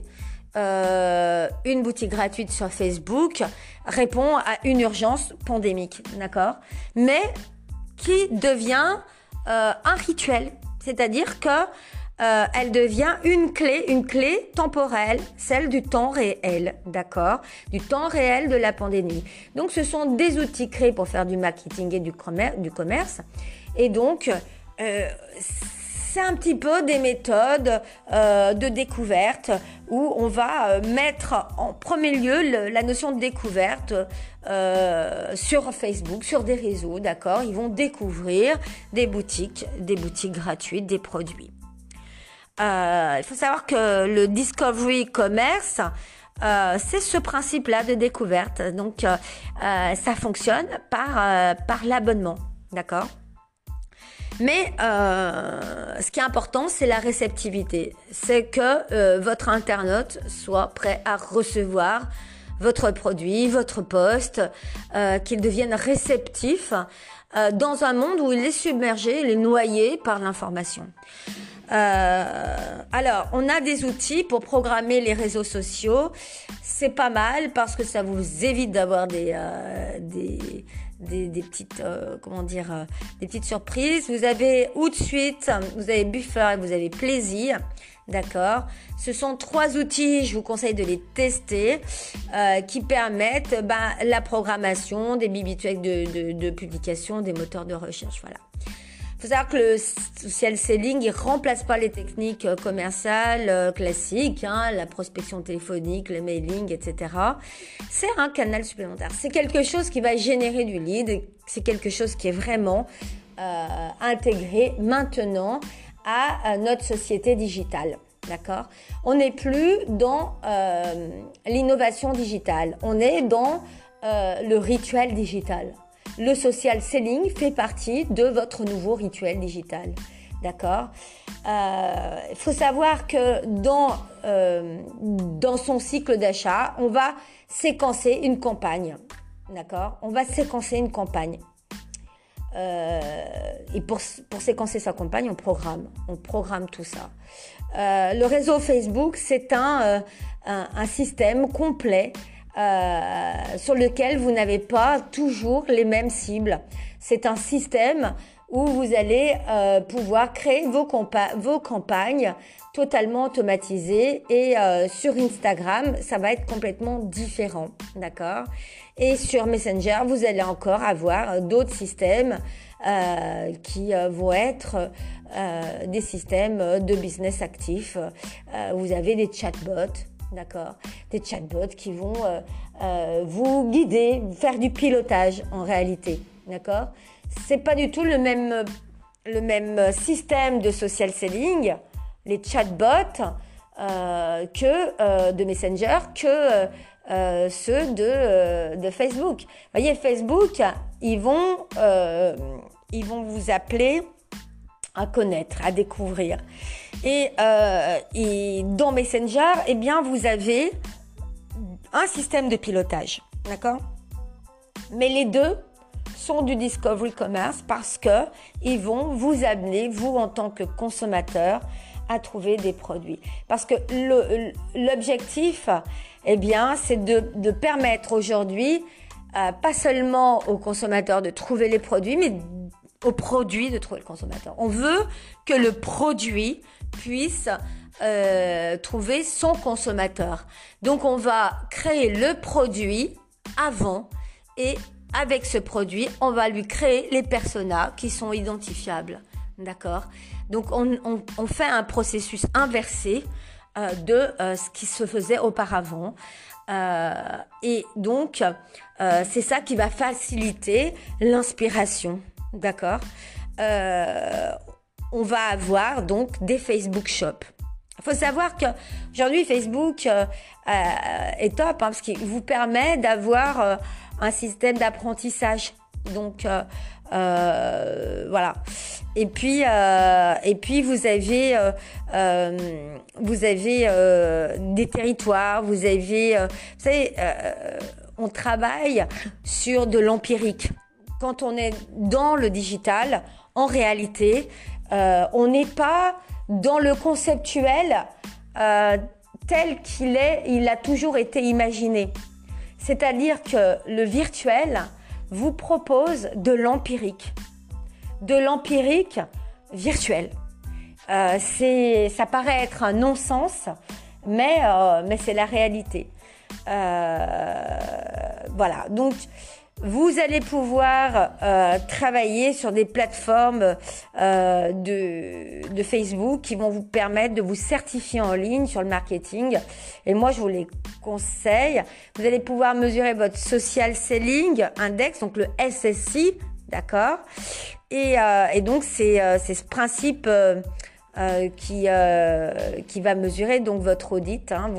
Speaker 1: une boutique gratuite sur Facebook répond à une urgence pandémique, d'accord? Mais qui devient un rituel, c'est-à-dire que euh, elle devient une clé, une clé temporelle, celle du temps réel, d'accord? Du temps réel de la pandémie. Donc ce sont des outils créés pour faire du marketing et du commerce. Et donc, euh, c'est un petit peu des méthodes euh, de découverte où on va mettre en premier lieu la notion de découverte sur Facebook, sur des réseaux, d'accord? Ils vont découvrir des boutiques, des boutiques gratuites, des produits. Euh, il faut savoir que le discovery commerce, euh, c'est ce principe-là de découverte. Donc, euh, ça fonctionne par, par l'abonnement. D'accord? Mais ce qui est important, c'est la réceptivité. C'est que votre internaute soit prêt à recevoir votre produit, votre poste, qu'il devienne réceptif dans un monde où il est submergé, il est noyé par l'information. Euh, alors, on a des outils pour programmer les réseaux sociaux. C'est pas mal parce que ça vous évite d'avoir des, euh, des, petites, euh, comment dire, des petites surprises. Vous avez Outsuite, vous avez Buffer et vous avez Plaisir. D'accord Ce sont trois outils, je vous conseille de les tester, qui permettent ben, la programmation des bibliothèques de, de, de publication, des moteurs de recherche. Voilà. Faut savoir que le social selling, il remplace pas les techniques euh, commerciales euh, classiques, hein, la prospection téléphonique, le mailing, etc. C'est un canal supplémentaire. C'est quelque chose qui va générer du lead. C'est quelque chose qui est vraiment euh, intégré maintenant à, notre société digitale. D'accord? On n'est plus dans euh, l'innovation digitale. On est dans euh, le rituel digital le social selling fait partie de votre nouveau rituel digital. D'accord? Il euh, faut savoir que dans, euh, dans son cycle d'achat, on va séquencer une campagne. D'accord? On va séquencer une campagne. Euh, et pour, pour séquencer sa campagne, on programme. On programme tout ça. le réseau Facebook, c'est un, un système complet euh, sur lequel vous n'avez pas toujours les mêmes cibles. C'est un système où vous allez euh, pouvoir créer vos, vos, campagnes totalement automatisées et euh, sur Instagram, ça va être complètement différent, d'accord? Et sur Messenger, vous allez encore avoir d'autres systèmes qui vont être des systèmes de business actifs. vous avez des chatbots, d'accord Des chatbots qui vont euh, euh, vous guider, faire du pilotage en réalité, d'accord C'est pas du tout le même, le même système de social selling, les chatbots, euh, que de Messenger, que ceux de, de Facebook. Vous voyez, Facebook, ils vont, ils vont vous appeler à connaître, à découvrir. Et, euh, et dans Messenger, eh bien, vous avez un système de pilotage, d'accord? Mais les deux sont du discovery commerce parce que ils vont vous amener, vous en tant que consommateur, à trouver des produits. Parce que l'objectif, eh bien, c'est de, de, permettre aujourd'hui, euh, pas seulement aux consommateurs de trouver les produits, mais au produit de trouver le consommateur. On veut que le produit puisse euh, trouver son consommateur. Donc on va créer le produit avant et avec ce produit, on va lui créer les personas qui sont identifiables. D'accord? Donc on, fait un processus inversé euh, de euh, ce qui se faisait auparavant. et donc, c'est ça qui va faciliter l'inspiration. D'accord euh, On va avoir donc des Facebook Shops. Il faut savoir que aujourd'hui Facebook euh, euh, est top hein, parce qu'il vous permet d'avoir un système d'apprentissage. Donc voilà. Et puis et puis vous avez vous avez des territoires, vous avez vous savez on travaille sur de l'empirique quand on est dans le digital, en réalité, euh, on n'est pas dans le conceptuel euh, tel qu'il est, il a toujours été imaginé. C'est-à-dire que le virtuel vous propose de l'empirique, de l'empirique virtuel. Euh, ça paraît être un non-sens, mais, mais c'est la réalité. Voilà, donc vous allez pouvoir euh, travailler sur des plateformes euh, de, de, Facebook qui vont vous permettre de vous certifier en ligne sur le marketing. Et moi, je vous les conseille. Vous allez pouvoir mesurer votre social selling index, donc le SSI, d'accord? Et, euh, et, donc, c'est ce principe qui, qui va mesurer donc votre audit. Hein,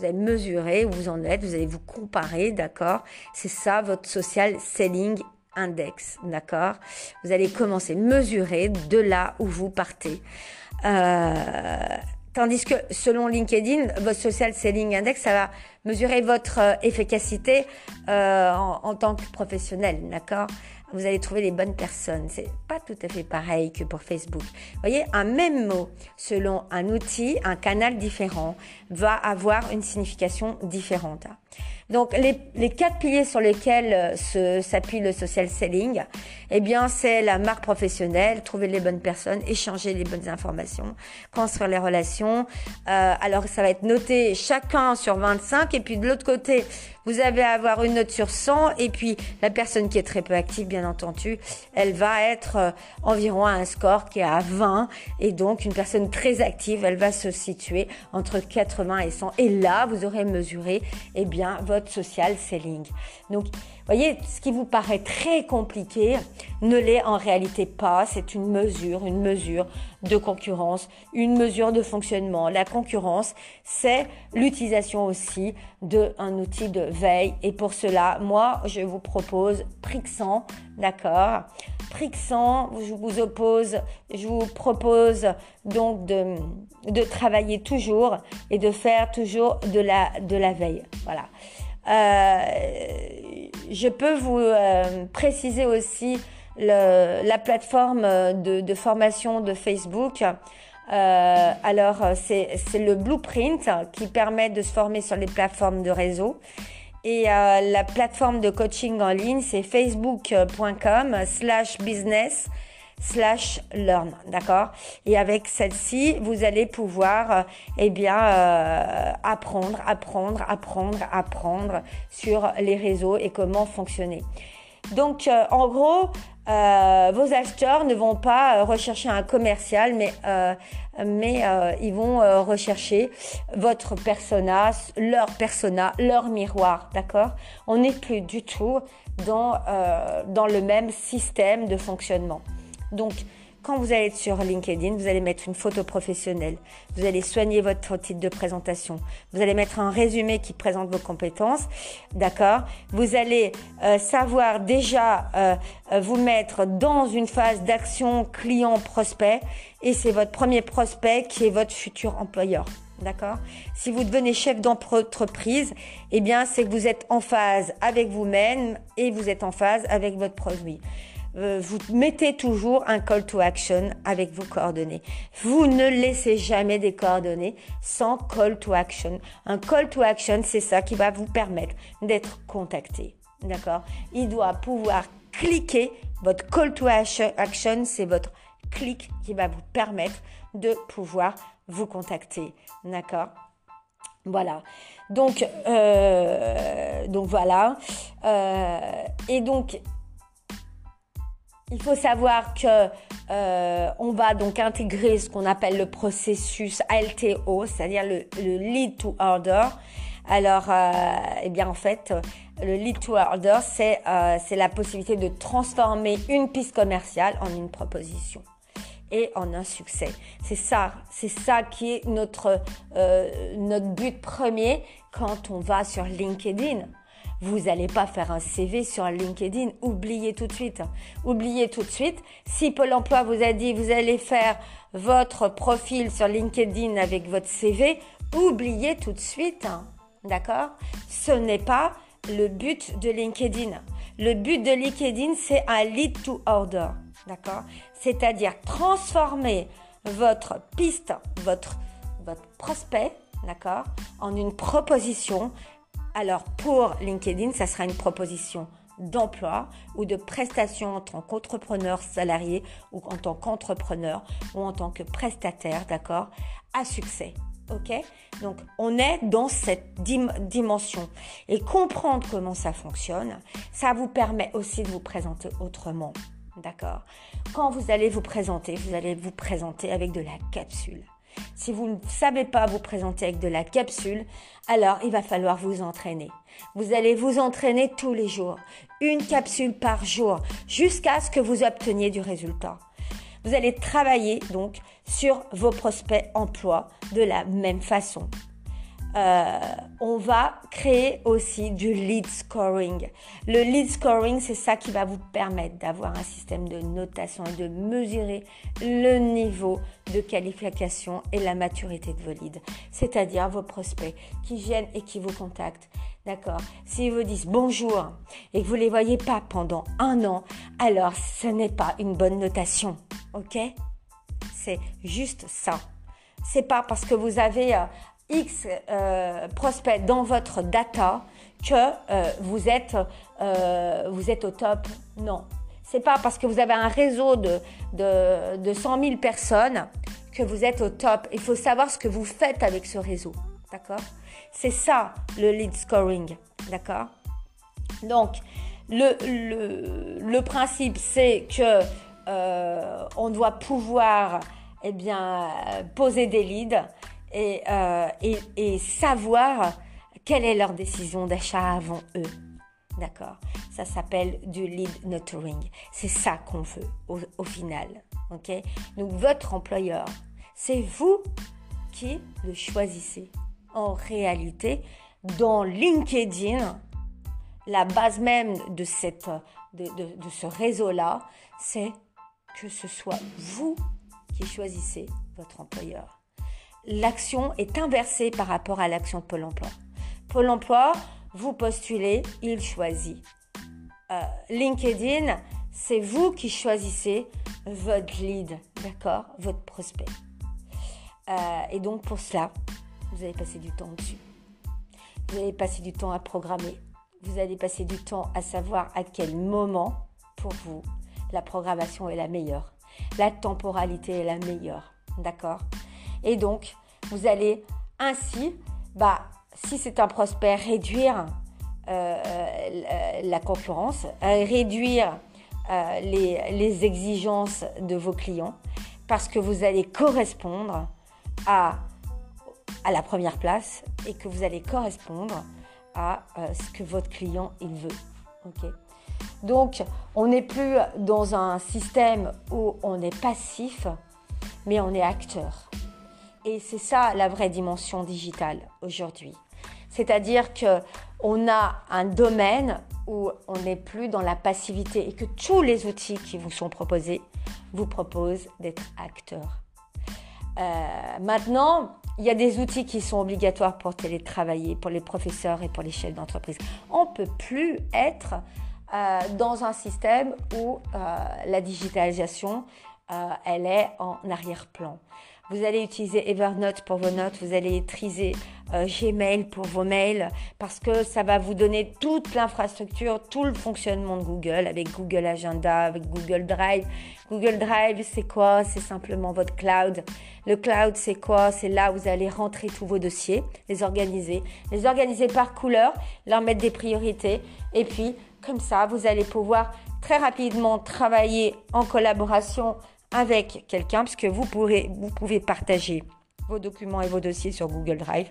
Speaker 1: vous allez mesurer où vous en êtes, vous allez vous comparer, d'accord? C'est ça votre social selling index, d'accord? Vous allez commencer à mesurer de là où vous partez. Euh, tandis que selon LinkedIn, votre social selling index, ça va mesurer votre euh, efficacité euh, en, en, tant que professionnel, d'accord? Vous allez trouver les bonnes personnes. C'est pas tout à fait pareil que pour Facebook. Vous voyez, un même mot, selon un outil, un canal différent, va avoir une signification différente. Donc, les, les quatre piliers sur lesquels euh, s'appuie le social selling, eh bien, c'est la marque professionnelle, trouver les bonnes personnes, échanger les bonnes informations, construire les relations. Euh, alors, ça va être noté chacun sur 25 et puis de l'autre côté, vous allez avoir une note sur 100 et puis la personne qui est très peu active, bien entendu, elle va être euh, environ à un score qui est à 20 et donc une personne très active, elle va se situer entre 80 et 100 et là, vous aurez mesuré, eh bien, votre social selling. Voyez, ce qui vous paraît très compliqué ne l'est en réalité pas. C'est une mesure, une mesure de concurrence, une mesure de fonctionnement. La concurrence, c'est l'utilisation aussi d'un outil de veille. Et pour cela, moi, je vous propose Prixan, d'accord? Prixan, je vous oppose, je vous propose donc de, de travailler toujours et de faire toujours de la, de la veille. Voilà. Euh, je peux vous euh, préciser aussi le, la plateforme de, de, formation de Facebook. Euh, alors, c'est le blueprint qui permet de se former sur les plateformes de réseau. Et euh, la plateforme de coaching en ligne, c'est facebook.com slash business slash learn, d'accord? Et avec celle-ci, vous allez pouvoir, euh, eh bien, euh, apprendre, apprendre, apprendre, apprendre sur les réseaux et comment fonctionner. Donc, euh, en gros, vos acheteurs ne vont pas rechercher un commercial, mais, mais ils vont rechercher votre persona, leur persona, leur miroir, d'accord? On n'est plus du tout dans, dans le même système de fonctionnement. Donc, quand vous allez être sur LinkedIn, vous allez mettre une photo professionnelle, vous allez soigner votre titre de présentation, vous allez mettre un résumé qui présente vos compétences, d'accord? Vous allez euh, savoir déjà euh, euh, vous mettre dans une phase d'action client-prospect et c'est votre premier prospect qui est votre futur employeur. D'accord? Si vous devenez chef d'entreprise, eh bien, c'est que vous êtes en phase avec vous-même et vous êtes en phase avec votre produit. Euh, vous mettez toujours un call to action avec vos coordonnées. Vous ne laissez jamais des coordonnées sans call to action. Un call to action, c'est ça qui va vous permettre d'être contacté. D'accord? Il doit pouvoir cliquer. Votre call to action, c'est votre clic qui va vous permettre de pouvoir vous contacter. D'accord? Voilà. Donc, euh, donc voilà. Euh, et donc, il faut savoir que euh, on va donc intégrer ce qu'on appelle le processus LTO, c'est-à-dire le, lead to order. Alors, euh, eh bien en fait, le lead to order, c'est euh, la possibilité de transformer une piste commerciale en une proposition et en un succès. C'est ça, c'est ça qui est notre notre but premier quand on va sur LinkedIn. Vous n'allez pas faire un CV sur LinkedIn. Oubliez tout de suite. Oubliez tout de suite. Si Pôle emploi vous a dit vous allez faire votre profil sur LinkedIn avec votre CV, oubliez tout de suite. D'accord? Ce n'est pas le but de LinkedIn. Le but de LinkedIn, c'est un lead to order. D'accord? C'est-à-dire transformer votre piste, votre, votre prospect, d'accord, en une proposition. Alors pour LinkedIn, ça sera une proposition d'emploi ou de prestation en tant qu'entrepreneur salarié ou en tant qu'entrepreneur ou en tant que prestataire, d'accord, à succès. Ok? Donc on est dans cette dimension et comprendre comment ça fonctionne, ça vous permet aussi de vous présenter autrement. D'accord? Quand vous allez vous présenter, vous allez vous présenter avec de la capsule. Si vous ne savez pas vous présenter avec de la capsule, alors il va falloir vous entraîner. Vous allez vous entraîner tous les jours, une capsule par jour, jusqu'à ce que vous obteniez du résultat. Vous allez travailler donc sur vos prospects emploi de la même façon. Euh, on va créer aussi du lead scoring. Le lead scoring, c'est ça qui va vous permettre d'avoir un système de notation et de mesurer le niveau de qualification et la maturité de vos leads, c'est-à-dire vos prospects qui viennent et qui vous contactent. D'accord S'ils vous disent bonjour et que vous ne les voyez pas pendant un an, alors ce n'est pas une bonne notation. Ok? C'est juste ça. C'est pas parce que vous avez euh, X euh, prospects dans votre data que euh, vous, êtes, euh, vous êtes au top. Non. C'est pas parce que vous avez un réseau de, de, de 100 000 personnes que vous êtes au top. Il faut savoir ce que vous faites avec ce réseau. D'accord? C'est ça le lead scoring. D'accord? Donc, le, le, le principe, c'est que on doit pouvoir eh bien, poser des leads euh, et, savoir quelle est leur décision d'achat avant eux. D'accord? Ça s'appelle du lead nurturing. C'est ça qu'on veut au, final. Ok? Donc votre employeur, c'est vous qui le choisissez. En réalité, dans LinkedIn, la base même de, cette, de, de ce réseau-là, c'est que ce soit vous qui choisissez votre employeur l'action est inversée par rapport à l'action de Pôle emploi. Pôle emploi, vous postulez, il choisit. Euh, LinkedIn, c'est vous qui choisissez votre lead, d'accord Votre prospect. Euh, et donc pour cela, vous allez passer du temps dessus. Vous allez passer du temps à programmer. Vous allez passer du temps à savoir à quel moment, pour vous, la programmation est la meilleure. La temporalité est la meilleure. D'accord? Et donc, vous allez ainsi, bah, si c'est un prospect, réduire euh, euh, la concurrence, euh, réduire les, exigences de vos clients, parce que vous allez correspondre à, la première place et que vous allez correspondre à ce que votre client veut. Donc, on n'est plus dans un système où on est passif, mais on est acteur. Et c'est ça la vraie dimension digitale aujourd'hui. C'est-à-dire que on a un domaine où on n'est plus dans la passivité et que tous les outils qui vous sont proposés vous proposent d'être acteur. Euh, maintenant, il y a des outils qui sont obligatoires pour télétravailler, pour les professeurs et pour les chefs d'entreprise. On ne peut plus être euh, dans un système où euh, la digitalisation, elle est en arrière-plan. Vous allez utiliser Evernote pour vos notes, vous allez utiliser euh, Gmail pour vos mails parce que ça va vous donner toute l'infrastructure, tout le fonctionnement de Google avec Google Agenda, avec Google Drive. Google Drive, c'est quoi? C'est simplement votre cloud. Le cloud, c'est quoi? C'est là où vous allez rentrer tous vos dossiers, les organiser, les organiser par couleur, leur mettre des priorités et puis comme ça, vous allez pouvoir très rapidement travailler en collaboration avec quelqu'un, puisque vous, pourrez, vous pouvez partager vos documents et vos dossiers sur Google Drive.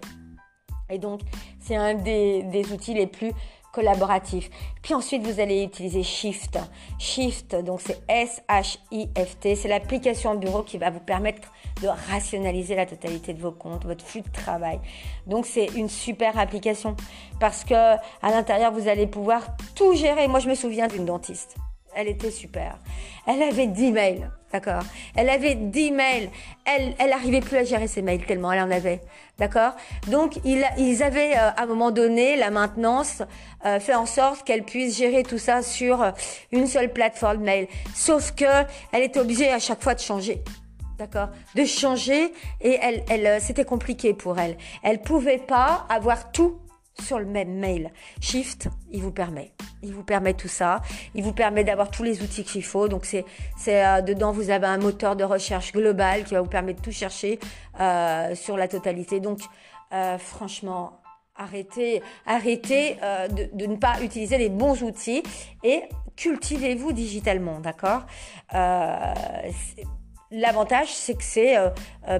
Speaker 1: Et donc, c'est un des, des, outils les plus collaboratifs. Puis ensuite, vous allez utiliser Shift. Shift, donc c'est S-H-I-F-T. C'est l'application bureau qui va vous permettre de rationaliser la totalité de vos comptes, votre flux de travail. Donc, c'est une super application parce que à l'intérieur, vous allez pouvoir tout gérer. Moi, je me souviens d'une dentiste Elle était super. Elle avait 10 mails, d'accord? Elle avait 10 mails. Elle, elle arrivait plus à gérer ses mails tellement elle en avait, d'accord? Donc, ils, ils avaient, euh, à un moment donné, la maintenance euh, fait en sorte qu'elle puisse gérer tout ça sur euh, une seule plateforme mail. Sauf que elle était obligée à chaque fois de changer. D'accord? De changer et elle, elle, c'était compliqué pour elle. Elle pouvait pas avoir tout sur le même mail. Shift, il vous permet. Il vous permet tout ça. Il vous permet d'avoir tous les outils qu'il faut. Donc c'est, euh, dedans vous avez un moteur de recherche global qui va vous permettre de tout chercher euh, sur la totalité. Donc euh, franchement, arrêtez, arrêtez de, de, ne pas utiliser les bons outils et cultivez-vous digitalement, d'accord? L'avantage, c'est que c'est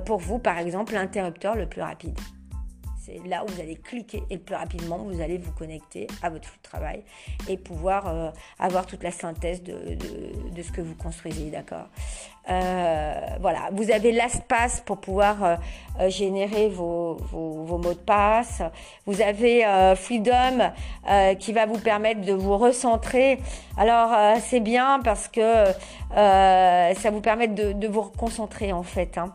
Speaker 1: pour vous, par exemple, l'interrupteur le plus rapide c'est là où vous allez cliquer et plus rapidement vous allez vous connecter à votre flux de travail et pouvoir euh, avoir toute la synthèse de, ce que vous construisez, d'accord? Euh, Voilà, vous avez l'espace pour pouvoir euh, générer vos, mots de passe. Vous avez Freedom qui va vous permettre de vous recentrer. Alors c'est bien parce que ça vous permet de, de vous reconcentrer en fait. Hein.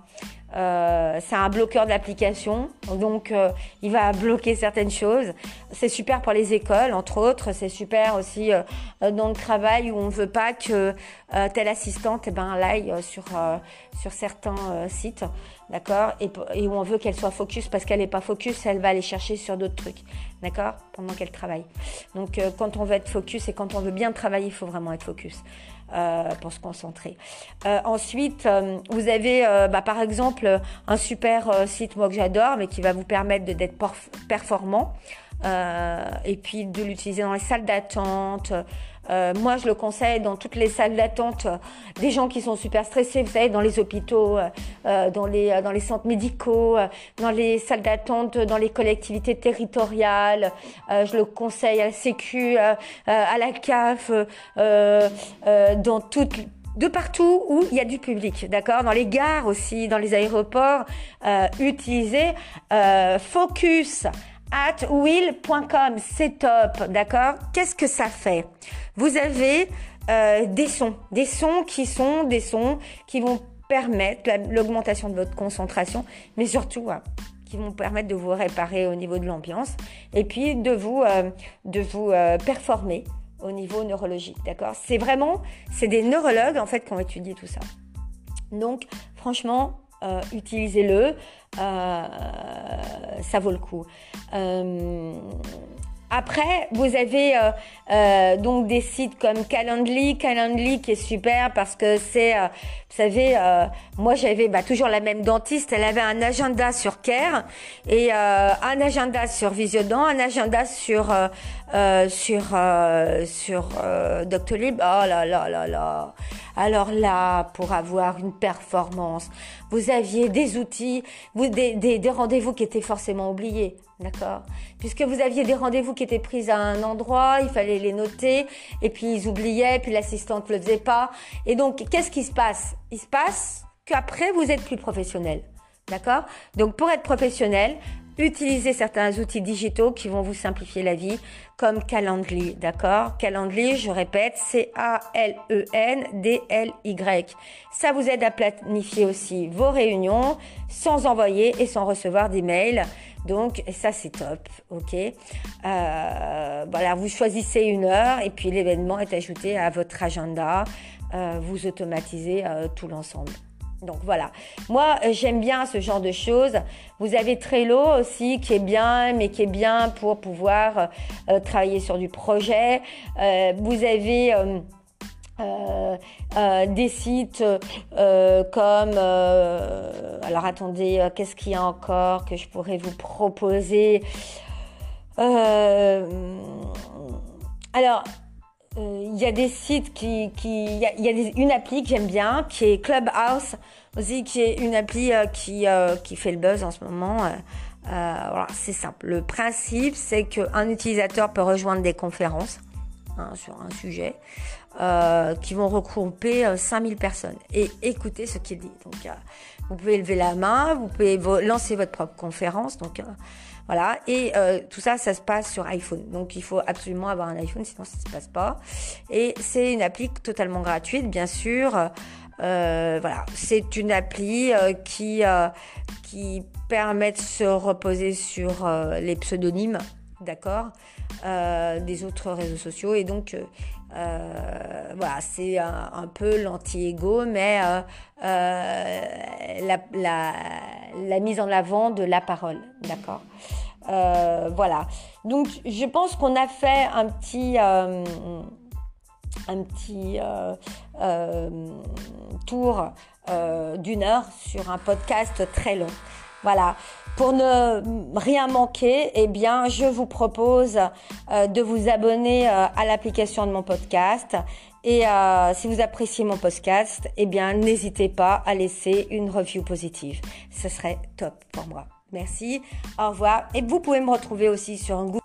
Speaker 1: Euh, c'est un bloqueur de l'application, donc euh, il va bloquer certaines choses. C'est super pour les écoles, entre autres. C'est super aussi euh, dans le travail où on ne veut pas que telle assistante eh ben, aille sur, sur certains sites, d'accord? Et, et, où on veut qu'elle soit focus parce qu'elle n'est pas focus, elle va aller chercher sur d'autres trucs, d'accord? Pendant qu'elle travaille. Donc quand on veut être focus et quand on veut bien travailler, il faut vraiment être focus. Euh, pour se concentrer. Euh, ensuite, euh, vous avez bah, par exemple un super site moi que j'adore, mais qui va vous permettre d'être performant. et puis de l'utiliser dans les salles d'attente, euh, moi, je le conseille dans toutes les salles d'attente euh, des gens qui sont super stressés, vous savez, dans les hôpitaux, euh, dans, les, dans les centres médicaux, dans les salles d'attente, dans les collectivités territoriales. je le conseille à la Sécu, à la CAF, dans toutes de partout où il y a du public, d'accord? Dans les gares aussi, dans les aéroports, euh, utilisez Focus at will.com, c'est top, d'accord? Qu'est-ce que ça fait? Vous avez euh, des sons, des sons qui sont des sons qui vont permettre l'augmentation de votre concentration, mais surtout hein, qui vont permettre de vous réparer au niveau de l'ambiance et puis de vous, euh, de vous euh, performer au niveau neurologique, d'accord? C'est vraiment, c'est des neurologues en fait qui ont étudié tout ça. Donc, franchement, utilisez-le, ça vaut le coup. Euh, après, vous avez euh, euh, donc des sites comme Calendly, Calendly qui est super parce que c'est, euh, vous savez, moi j'avais bah, toujours la même dentiste, elle avait un agenda sur Care et un agenda sur Visiodent, un agenda sur sur sur Doctolib. Oh là là là là. Alors là, pour avoir une performance, vous aviez des outils, vous, des, des, des rendez-vous qui étaient forcément oubliés. D'accord? Puisque vous aviez des rendez-vous qui étaient pris à un endroit, il fallait les noter, et puis ils oubliaient, puis l'assistante ne le faisait pas. Et donc, qu'est-ce qui se passe? Il se passe qu'après, vous êtes plus professionnel. D'accord? Donc, pour être professionnel, utilisez certains outils digitaux qui vont vous simplifier la vie, comme Calendly, d'accord? Calendly, je répète, C-A-L-E-N-D-L-Y. Ça vous aide à planifier aussi vos réunions sans envoyer et sans recevoir d'emails. Donc ça c'est top, ok? Euh, voilà, vous choisissez une heure et puis l'événement est ajouté à votre agenda. Euh, vous automatisez euh, tout l'ensemble. Donc voilà, moi j'aime bien ce genre de choses. Vous avez Trello aussi qui est bien, mais qui est bien pour pouvoir travailler sur du projet. vous avez euh, euh, des sites euh, comme alors attendez qu'est-ce qu'il y a encore que je pourrais vous proposer? Alors il y a des sites qui qui il y a, une appli que j'aime bien qui est Clubhouse aussi qui est une appli qui qui fait le buzz en ce moment voilà c'est simple le principe c'est qu'un utilisateur peut rejoindre des conférences hein, sur un sujet euh, qui vont regrouper 5000 euh, personnes et écouter ce qu'il dit. Donc, euh, vous pouvez lever la main, vous pouvez lancer votre propre conférence. Donc, Voilà. Et tout ça, ça se passe sur iPhone. Donc il faut absolument avoir un iPhone, sinon ça se passe pas. Et c'est une appli totalement gratuite, bien sûr. voilà, c'est une appli qui qui permet de se reposer sur les pseudonymes, d'accord, des autres réseaux sociaux et donc euh, voilà, c'est un, peu l'anti-ego, mais euh, euh, la, mise en avant de la parole, d'accord? Voilà. Donc, je pense qu'on a fait un petit, un petit tour d'une heure sur un podcast très long. Voilà. Pour ne rien manquer, eh bien, je vous propose euh, de vous abonner euh, à l'application de mon podcast. Et euh, si vous appréciez mon podcast, eh bien, n'hésitez pas à laisser une review positive. Ce serait top pour moi. Merci. Au revoir. Et vous pouvez me retrouver aussi sur un Google